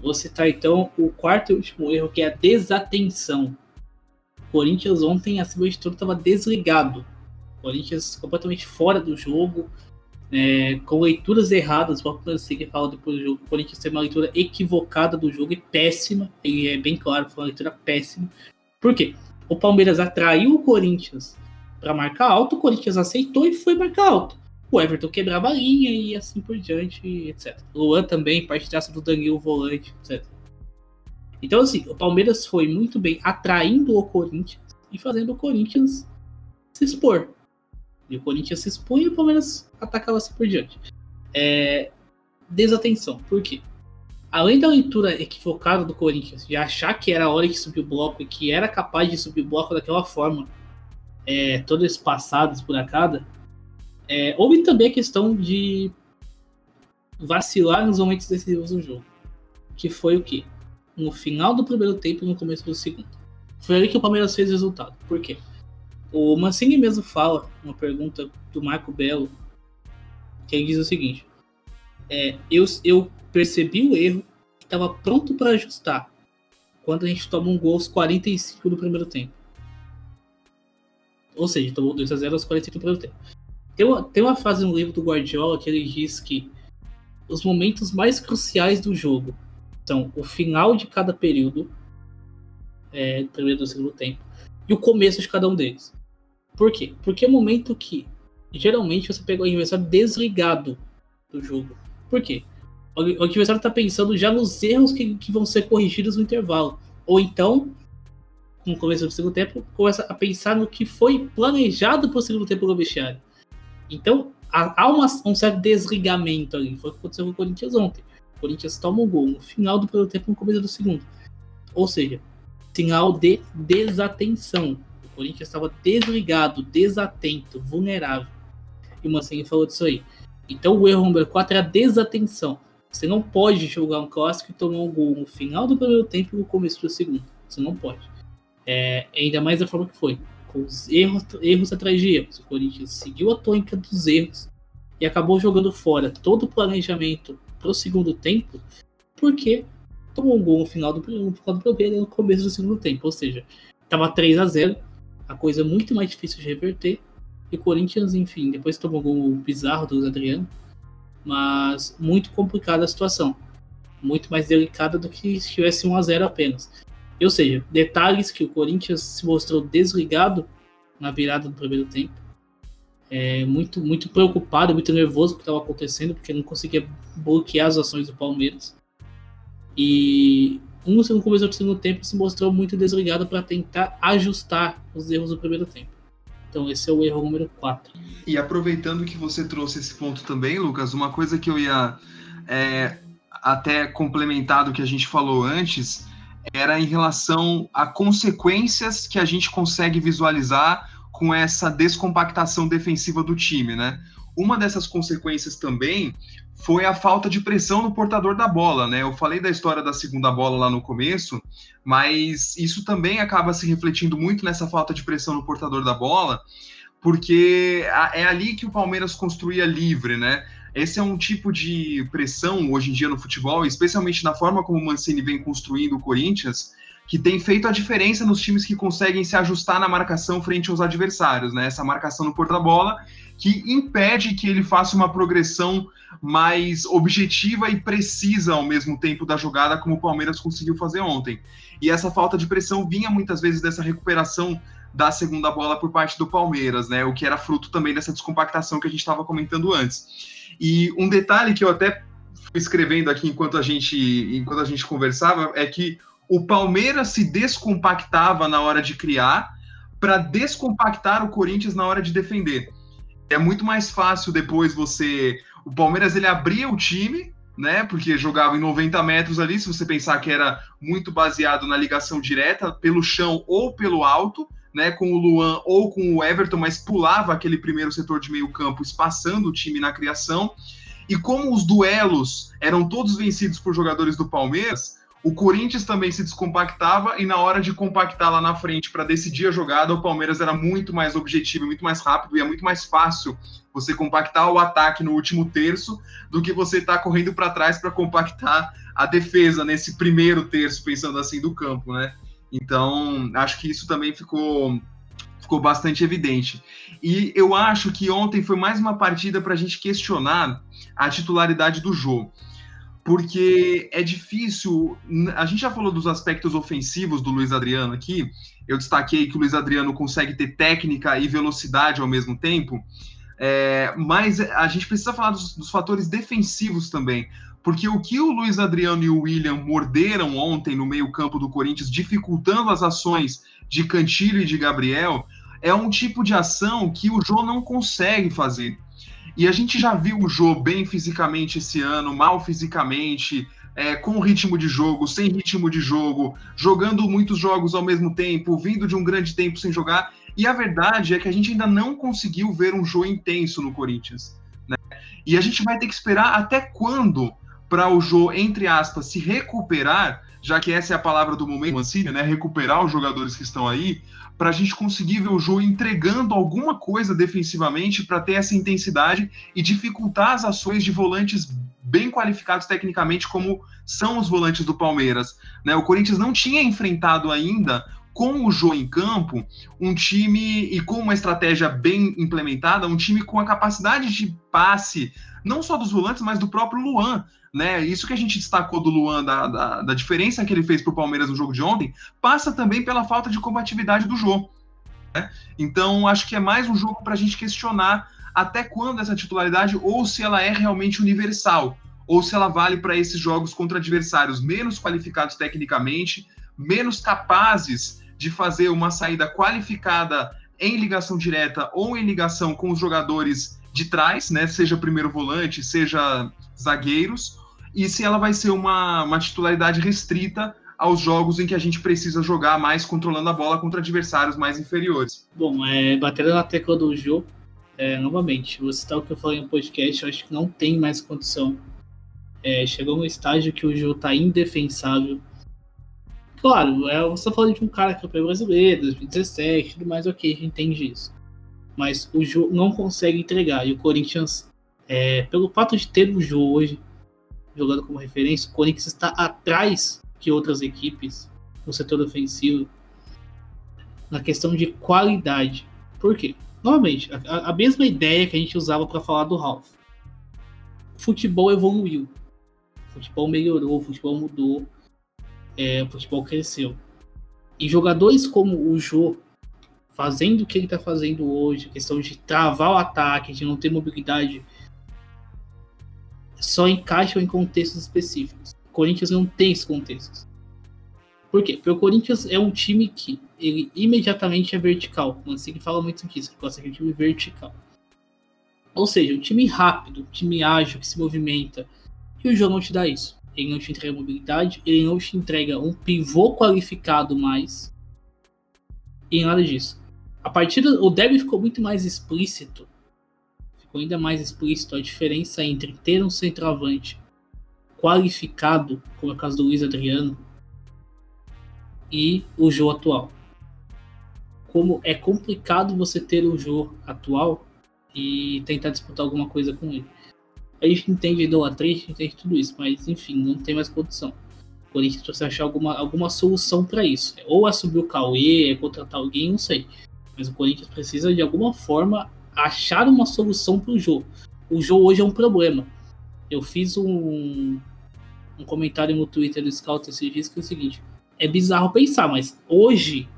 Vou citar então o quarto e último erro, que é a desatenção. O Corinthians ontem, acima de tudo, estava desligado. O Corinthians completamente fora do jogo, é, com leituras erradas. O próprio que fala depois do jogo. O Corinthians tem uma leitura equivocada do jogo e péssima. E é bem claro, foi uma leitura péssima. Por quê? O Palmeiras atraiu o Corinthians para marcar alto, o Corinthians aceitou e foi marcar alto o Everton quebrava a linha e assim por diante, etc. Luan também, parte dessa do Danilo volante, etc. Então, assim, o Palmeiras foi muito bem atraindo o Corinthians e fazendo o Corinthians se expor. E o Corinthians se expunha e o Palmeiras atacava assim por diante. É... Desatenção. Por quê? Além da leitura equivocada do Corinthians, de achar que era a hora de subir o bloco e que era capaz de subir o bloco daquela forma, é, todo espaçado, esburacada, é, houve também a questão de vacilar nos momentos decisivos do jogo. Que foi o quê? No final do primeiro tempo e no começo do segundo. Foi ali que o Palmeiras fez o resultado. Por quê? O Mancini mesmo fala, uma pergunta do Marco Belo, que ele diz o seguinte: é, eu, eu percebi o erro, estava pronto para ajustar quando a gente toma um gol aos 45 do primeiro tempo. Ou seja, tomou 2x0 aos 45 do primeiro tempo. Tem uma, tem uma frase no livro do Guardiola que ele diz que os momentos mais cruciais do jogo são o final de cada período, é, primeiro e segundo tempo, e o começo de cada um deles. Por quê? Porque é o momento que geralmente você pega o adversário desligado do jogo. Por quê? O adversário está pensando já nos erros que, que vão ser corrigidos no intervalo. Ou então, no começo do segundo tempo, começa a pensar no que foi planejado para o segundo tempo do vestiário. Então, há uma, um certo desligamento ali. Foi o que aconteceu com o Corinthians ontem. O Corinthians toma um gol no final do primeiro tempo no começo do segundo. Ou seja, sinal de desatenção. O Corinthians estava desligado, desatento, vulnerável. E o Mancini falou disso aí. Então o erro número 4 é a desatenção. Você não pode jogar um clássico e tomar um gol no final do primeiro tempo e no começo do segundo. Você não pode. É, ainda mais da forma que foi com os erros, erros atrás de erros. O Corinthians seguiu a tônica dos erros e acabou jogando fora todo o planejamento pro segundo tempo, porque tomou um gol no final do, primeiro no começo do segundo tempo. Ou seja, tava 3 a 0 a coisa muito mais difícil de reverter. E o Corinthians, enfim, depois tomou um gol bizarro do Adriano, mas muito complicada a situação. Muito mais delicada do que se tivesse 1 a 0 apenas. Ou seja, detalhes que o Corinthians se mostrou desligado na virada do primeiro tempo. É, muito, muito preocupado, muito nervoso com o que estava acontecendo, porque não conseguia bloquear as ações do Palmeiras. E um no começo do segundo tempo se mostrou muito desligado para tentar ajustar os erros do primeiro tempo. Então esse é o erro número 4. E aproveitando que você trouxe esse ponto também, Lucas, uma coisa que eu ia é, até complementar do que a gente falou antes era em relação a consequências que a gente consegue visualizar com essa descompactação defensiva do time, né? Uma dessas consequências também foi a falta de pressão no portador da bola, né? Eu falei da história da segunda bola lá no começo, mas isso também acaba se refletindo muito nessa falta de pressão no portador da bola, porque é ali que o Palmeiras construía livre, né? Esse é um tipo de pressão hoje em dia no futebol, especialmente na forma como o Mancini vem construindo o Corinthians, que tem feito a diferença nos times que conseguem se ajustar na marcação frente aos adversários, né? Essa marcação no porta-bola que impede que ele faça uma progressão mais objetiva e precisa ao mesmo tempo da jogada, como o Palmeiras conseguiu fazer ontem. E essa falta de pressão vinha muitas vezes dessa recuperação da segunda bola por parte do Palmeiras, né? O que era fruto também dessa descompactação que a gente estava comentando antes. E um detalhe que eu até fui escrevendo aqui enquanto a gente enquanto a gente conversava é que o Palmeiras se descompactava na hora de criar para descompactar o Corinthians na hora de defender. É muito mais fácil depois você o Palmeiras ele abria o time, né? Porque jogava em 90 metros ali, se você pensar que era muito baseado na ligação direta, pelo chão ou pelo alto, né? Com o Luan ou com o Everton, mas pulava aquele primeiro setor de meio campo, espaçando o time na criação. E como os duelos eram todos vencidos por jogadores do Palmeiras, o Corinthians também se descompactava e na hora de compactar lá na frente para decidir a jogada, o Palmeiras era muito mais objetivo, muito mais rápido e é muito mais fácil você compactar o ataque no último terço do que você estar tá correndo para trás para compactar a defesa nesse primeiro terço, pensando assim, do campo, né? Então, acho que isso também ficou ficou bastante evidente. E eu acho que ontem foi mais uma partida para a gente questionar a titularidade do jogo porque é difícil. A gente já falou dos aspectos ofensivos do Luiz Adriano aqui. Eu destaquei que o Luiz Adriano consegue ter técnica e velocidade ao mesmo tempo. É, mas a gente precisa falar dos, dos, fatores defensivos também. Porque o que o Luiz Adriano e o William morderam ontem no meio-campo do Corinthians, dificultando as ações de Cantilho e de Gabriel, é um tipo de ação que o Jô não consegue fazer. E a gente já viu o Jô bem fisicamente esse ano, mal fisicamente, é, com ritmo de jogo, sem ritmo de jogo, jogando muitos jogos ao mesmo tempo, vindo de um grande tempo sem jogar. E a verdade é que a gente ainda não conseguiu ver um jogo intenso no Corinthians. Né? E a gente vai ter que esperar até quando para o Jô, entre aspas, se recuperar, já que essa é a palavra do momento, Mancini, né? Recuperar os jogadores que estão aí, para a gente conseguir ver o jogo entregando alguma coisa defensivamente para ter essa intensidade e dificultar as ações de volantes bem qualificados tecnicamente, como são os volantes do Palmeiras. Né? O Corinthians não tinha enfrentado ainda com o Jô em campo, um time e com uma estratégia bem implementada, um time com a capacidade de passe, não só dos volantes, mas do próprio Luan né? Isso que a gente destacou do Luan, da, da, da diferença que ele fez para o Palmeiras no jogo de ontem, passa também pela falta de combatividade do jogo. Né? Então, acho que é mais um jogo para a gente questionar até quando essa titularidade, ou se ela é realmente universal, ou se ela vale para esses jogos contra adversários menos qualificados tecnicamente, menos capazes de fazer uma saída qualificada em ligação direta ou em ligação com os jogadores de trás, né? Seja primeiro volante, seja zagueiros, e se ela vai ser uma, uma titularidade restrita aos jogos em que a gente precisa jogar mais controlando a bola contra adversários mais inferiores. Bom, é, na tecla do jogo, é, novamente, vou citar o que eu falei no podcast, eu acho que não tem mais condição. É, chegou um estágio que o jogo está indefensável. Claro, é, você está falando de um cara que foi brasileiro, 2017, tudo mais, ok, a gente entende isso. Mas o jogo não consegue entregar. E o Corinthians, é, pelo fato de ter o jogo hoje, jogando como referência, o Corinthians está atrás de outras equipes no setor ofensivo na questão de qualidade. Por quê? Novamente, a, a mesma ideia que a gente usava para falar do Ralph. Futebol evoluiu. Futebol melhorou, futebol mudou. É, o futebol cresceu. E jogadores como o Jô, fazendo o que ele está fazendo hoje, questão de travar o ataque, de não ter mobilidade, só encaixam em contextos específicos. O Corinthians não tem esses contextos. Por quê? Porque o Corinthians é um time que ele imediatamente é vertical. O Mancini fala muito disso, ele gosta de um time vertical. Ou seja, um time rápido, um time ágil, que se movimenta. E o jogo não te dá isso. Ele não te entrega mobilidade, ele não te entrega um pivô qualificado mais. E nada disso. A partida, o derby ficou muito mais explícito. Ficou ainda mais explícito a diferença entre ter um centroavante qualificado, como é o caso do Luiz Adriano, e o jogo atual. Como é complicado você ter o jogo atual e tentar disputar alguma coisa com ele. A gente entende idolatria, a gente entende tudo isso, mas enfim, não tem mais condição. O Corinthians precisa achar alguma, alguma solução para isso. Ou é subir o Cauê, é contratar alguém, não sei. Mas o Corinthians precisa de alguma forma achar uma solução para o jogo. O jogo hoje é um problema. Eu fiz um, um comentário no Twitter do Scout esses dias que é o seguinte: é bizarro pensar, mas hoje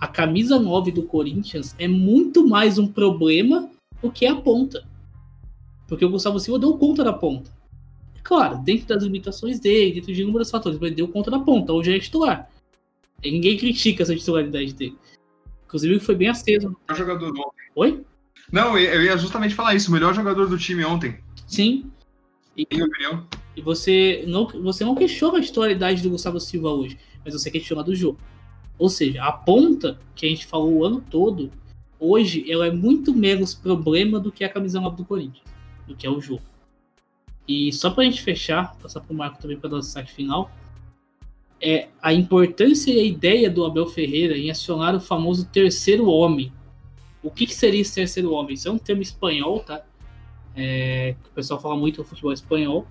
a camisa 9 do Corinthians é muito mais um problema do que a ponta. Porque o Gustavo Silva deu conta da ponta. Claro, dentro das limitações dele, dentro de inúmeros fatores, mas deu conta da ponta. Hoje é titular. E ninguém critica essa titularidade dele. Inclusive foi bem aceso. O jogador ontem. Oi? Não, eu ia justamente falar isso. O melhor jogador do time ontem. Sim. E, minha opinião. E você não, você não questiona a titularidade do Gustavo Silva hoje mas você questiona do jogo. Ou seja, a ponta que a gente falou o ano todo, hoje ela é muito menos problema do que a camisa nova do Corinthians, do que é o jogo. E só para a gente fechar, passar para o Marco também para dar o destaque final, é a importância e a ideia do Abel Ferreira em acionar o famoso terceiro homem. O que, que seria esse terceiro homem? Isso é um termo espanhol, tá? É, que o pessoal fala muito no futebol espanhol.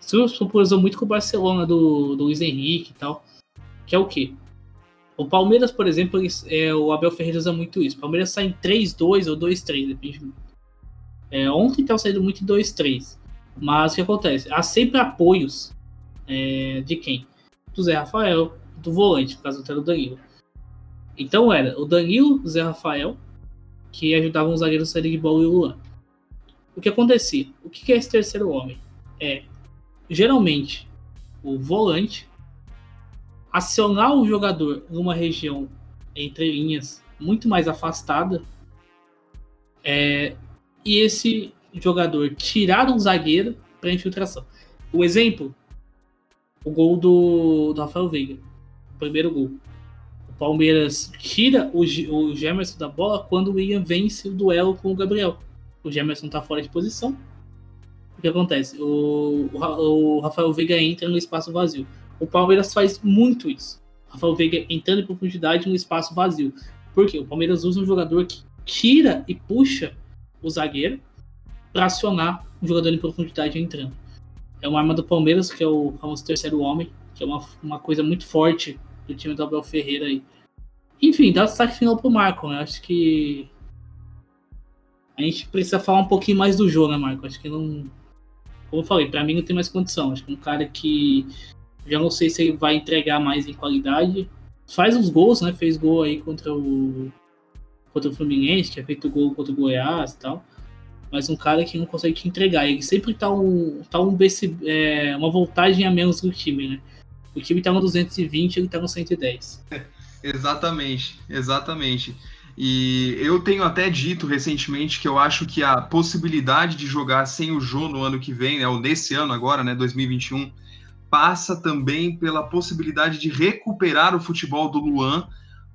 Isso popularizou muito com o Barcelona do, do Luiz Henrique e tal. Que é o quê? O Palmeiras, por exemplo, é, o Abel Ferreira usa muito isso. O Palmeiras sai em 3-2 ou 2-3, depende. É, ontem estava saindo muito em 2-3. Mas o que acontece? Há sempre apoios é, de quem? Do Zé Rafael, do volante, por causa do Danilo. Então era o Danilo, o Zé Rafael, que ajudavam os zagueiros a sair de bola e o Luan. O que acontecia? O que é esse terceiro homem? É geralmente o volante acionar o jogador numa região entre linhas muito mais afastada é, e esse jogador tirar um zagueiro para infiltração. O exemplo, o gol do, do Rafael Veiga, o primeiro gol. O Palmeiras tira o, o Gemerson da bola quando o William vence o duelo com o Gabriel. O Gemerson está fora de posição. O que acontece? O, o, o Rafael Veiga entra no espaço vazio. O Palmeiras faz muito isso. Rafael Veiga entrando em profundidade no espaço vazio. Por quê? O Palmeiras usa um jogador que tira e puxa o zagueiro para acionar um jogador em profundidade entrando. É uma arma do Palmeiras, que é o famoso terceiro homem, que é uma, uma coisa muito forte do time do Abel Ferreira aí. Enfim, dá o destaque final pro Marco, né? Acho que a gente precisa falar um pouquinho mais do jogo, né, Marco? Acho que não. Como eu falei, para mim não tem mais condição. Acho que um cara que já não sei se ele vai entregar mais em qualidade. Faz uns gols, né? Fez gol aí contra o contra o Fluminense, tinha feito gol contra o Goiás e tal. Mas um cara que não consegue te entregar. Ele sempre tá um, tá um é, uma voltagem a menos do time, né? O time tá no 220, ele tá no 110. [laughs] exatamente, exatamente. E eu tenho até dito recentemente que eu acho que a possibilidade de jogar sem o Jô no ano que vem, né, ou nesse ano agora, né, 2021, passa também pela possibilidade de recuperar o futebol do Luan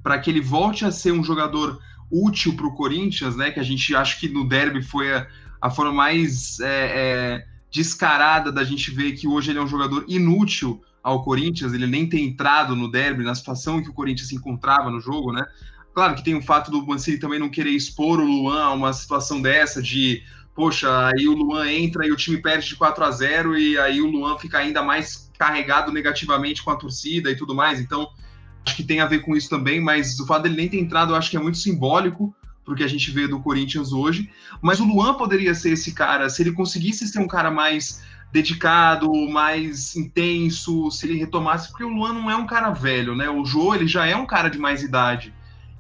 para que ele volte a ser um jogador útil para o Corinthians, né? Que a gente acha que no derby foi a, a forma mais é, é, descarada da gente ver que hoje ele é um jogador inútil ao Corinthians, ele nem tem entrado no derby, na situação em que o Corinthians se encontrava no jogo, né? Claro que tem o fato do Mancini também não querer expor o Luan a uma situação dessa de poxa, aí o Luan entra e o time perde de 4 a 0 e aí o Luan fica ainda mais carregado negativamente com a torcida e tudo mais. Então, acho que tem a ver com isso também, mas o fato dele nem ter entrado eu acho que é muito simbólico porque a gente vê do Corinthians hoje. Mas o Luan poderia ser esse cara, se ele conseguisse ser um cara mais dedicado, mais intenso, se ele retomasse, porque o Luan não é um cara velho, né? O Jô, ele já é um cara de mais idade,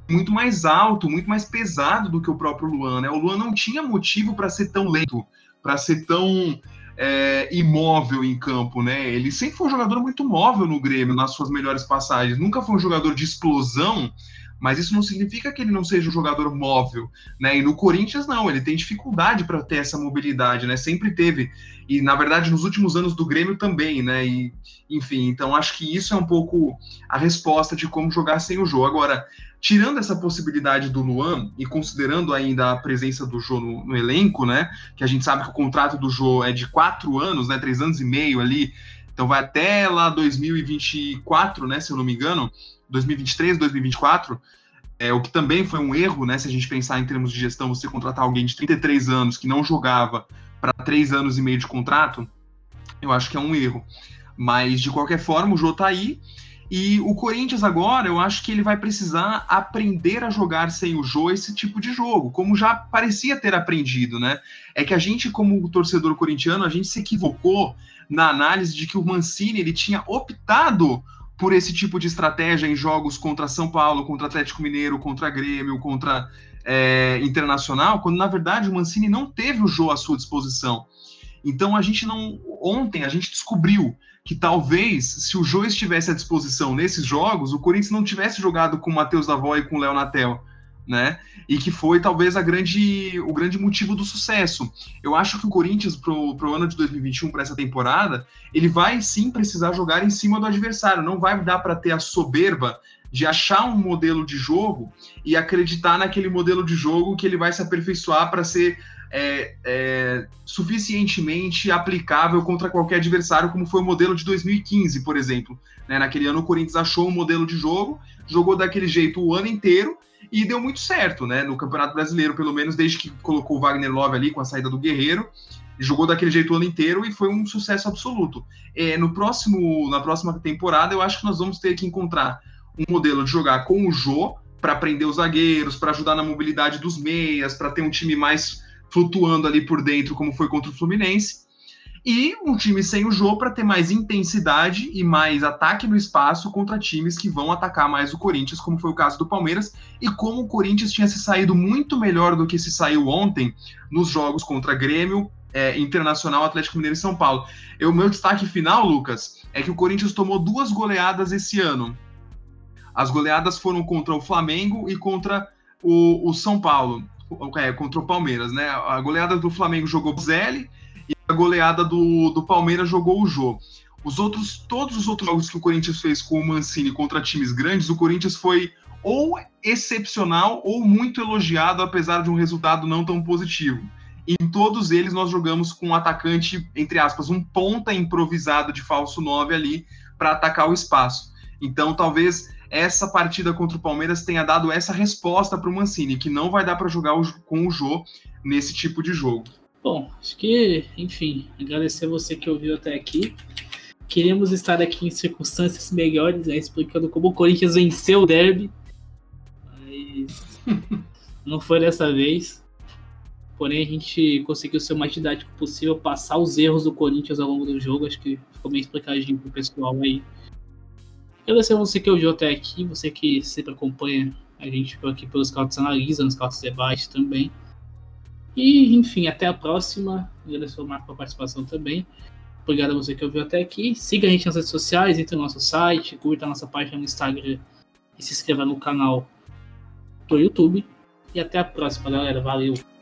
muito mais alto, muito mais pesado do que o próprio Luan, né? O Luan não tinha motivo para ser tão lento, para ser tão é, imóvel em campo, né? Ele sempre foi um jogador muito móvel no Grêmio, nas suas melhores passagens. Nunca foi um jogador de explosão, mas isso não significa que ele não seja um jogador móvel, né? E no Corinthians não, ele tem dificuldade para ter essa mobilidade, né? Sempre teve e na verdade nos últimos anos do Grêmio também, né? E enfim, então acho que isso é um pouco a resposta de como jogar sem o jogo. Agora, tirando essa possibilidade do Luan e considerando ainda a presença do Jô no, no, elenco, né? Que a gente sabe que o contrato do Jô é de quatro anos, né? Três anos e meio ali. Então vai até lá 2024, né? Se eu não me engano. 2023, 2024, é, o que também foi um erro, né? Se a gente pensar em termos de gestão, você contratar alguém de 33 anos que não jogava para três anos e meio de contrato, eu acho que é um erro. Mas, de qualquer forma, o Jô tá aí. E o Corinthians agora, eu acho que ele vai precisar aprender a jogar sem o Jô esse tipo de jogo, como já parecia ter aprendido, né? É que a gente, como torcedor corintiano, a gente se equivocou na análise de que o Mancini ele tinha optado por esse tipo de estratégia em jogos contra São Paulo, contra Atlético Mineiro, contra Grêmio, contra é, Internacional, quando na verdade o Mancini não teve o jogo à sua disposição. Então a gente não. Ontem a gente descobriu que talvez, se o Jô estivesse à disposição nesses jogos, o Corinthians não tivesse jogado com o Matheus Davó e com o Léo Natel né? E que foi talvez a grande, o grande motivo do sucesso. Eu acho que o Corinthians, para o ano de 2021, para essa temporada, ele vai sim precisar jogar em cima do adversário. Não vai dar para ter a soberba de achar um modelo de jogo e acreditar naquele modelo de jogo que ele vai se aperfeiçoar para ser é, é, suficientemente aplicável contra qualquer adversário, como foi o modelo de 2015, por exemplo. Né? Naquele ano, o Corinthians achou um modelo de jogo, jogou daquele jeito o ano inteiro e deu muito certo, né? No Campeonato Brasileiro, pelo menos desde que colocou o Wagner Love ali com a saída do Guerreiro, jogou daquele jeito o ano inteiro e foi um sucesso absoluto. É, no próximo, na próxima temporada, eu acho que nós vamos ter que encontrar um modelo de jogar com o Jô para prender os zagueiros, para ajudar na mobilidade dos meias, para ter um time mais flutuando ali por dentro, como foi contra o Fluminense e um time sem o jogo para ter mais intensidade e mais ataque no espaço contra times que vão atacar mais o Corinthians, como foi o caso do Palmeiras, e como o Corinthians tinha se saído muito melhor do que se saiu ontem nos jogos contra Grêmio, é, Internacional, Atlético Mineiro e São Paulo. O meu destaque final, Lucas, é que o Corinthians tomou duas goleadas esse ano. As goleadas foram contra o Flamengo e contra o, o São Paulo, é, contra o Palmeiras, né? A goleada do Flamengo jogou Zelli e a goleada do, do Palmeiras jogou o jogo. Os outros, todos os outros jogos que o Corinthians fez com o Mancini contra times grandes, o Corinthians foi ou excepcional ou muito elogiado, apesar de um resultado não tão positivo. Em todos eles, nós jogamos com um atacante, entre aspas, um ponta improvisado de falso 9 ali para atacar o espaço. Então, talvez essa partida contra o Palmeiras tenha dado essa resposta para o Mancini, que não vai dar para jogar com o Jô nesse tipo de jogo. Bom, acho que, enfim, agradecer você que ouviu até aqui. Queremos estar aqui em circunstâncias melhores, né, explicando como o Corinthians venceu o derby. Mas [laughs] não foi dessa vez. Porém, a gente conseguiu ser o mais didático possível, passar os erros do Corinthians ao longo do jogo. Acho que ficou bem explicadinho pro pessoal aí. Agradecer a você que ouviu até aqui, você que sempre acompanha a gente aqui pelos Scouts Analisa, nos Scouts Debate também. E, enfim, até a próxima. Agradeço ao Marco pela participação também. Obrigado a você que ouviu até aqui. Siga a gente nas redes sociais, entre no nosso site, curta a nossa página no Instagram e se inscreva no canal do YouTube. E até a próxima, galera. Valeu!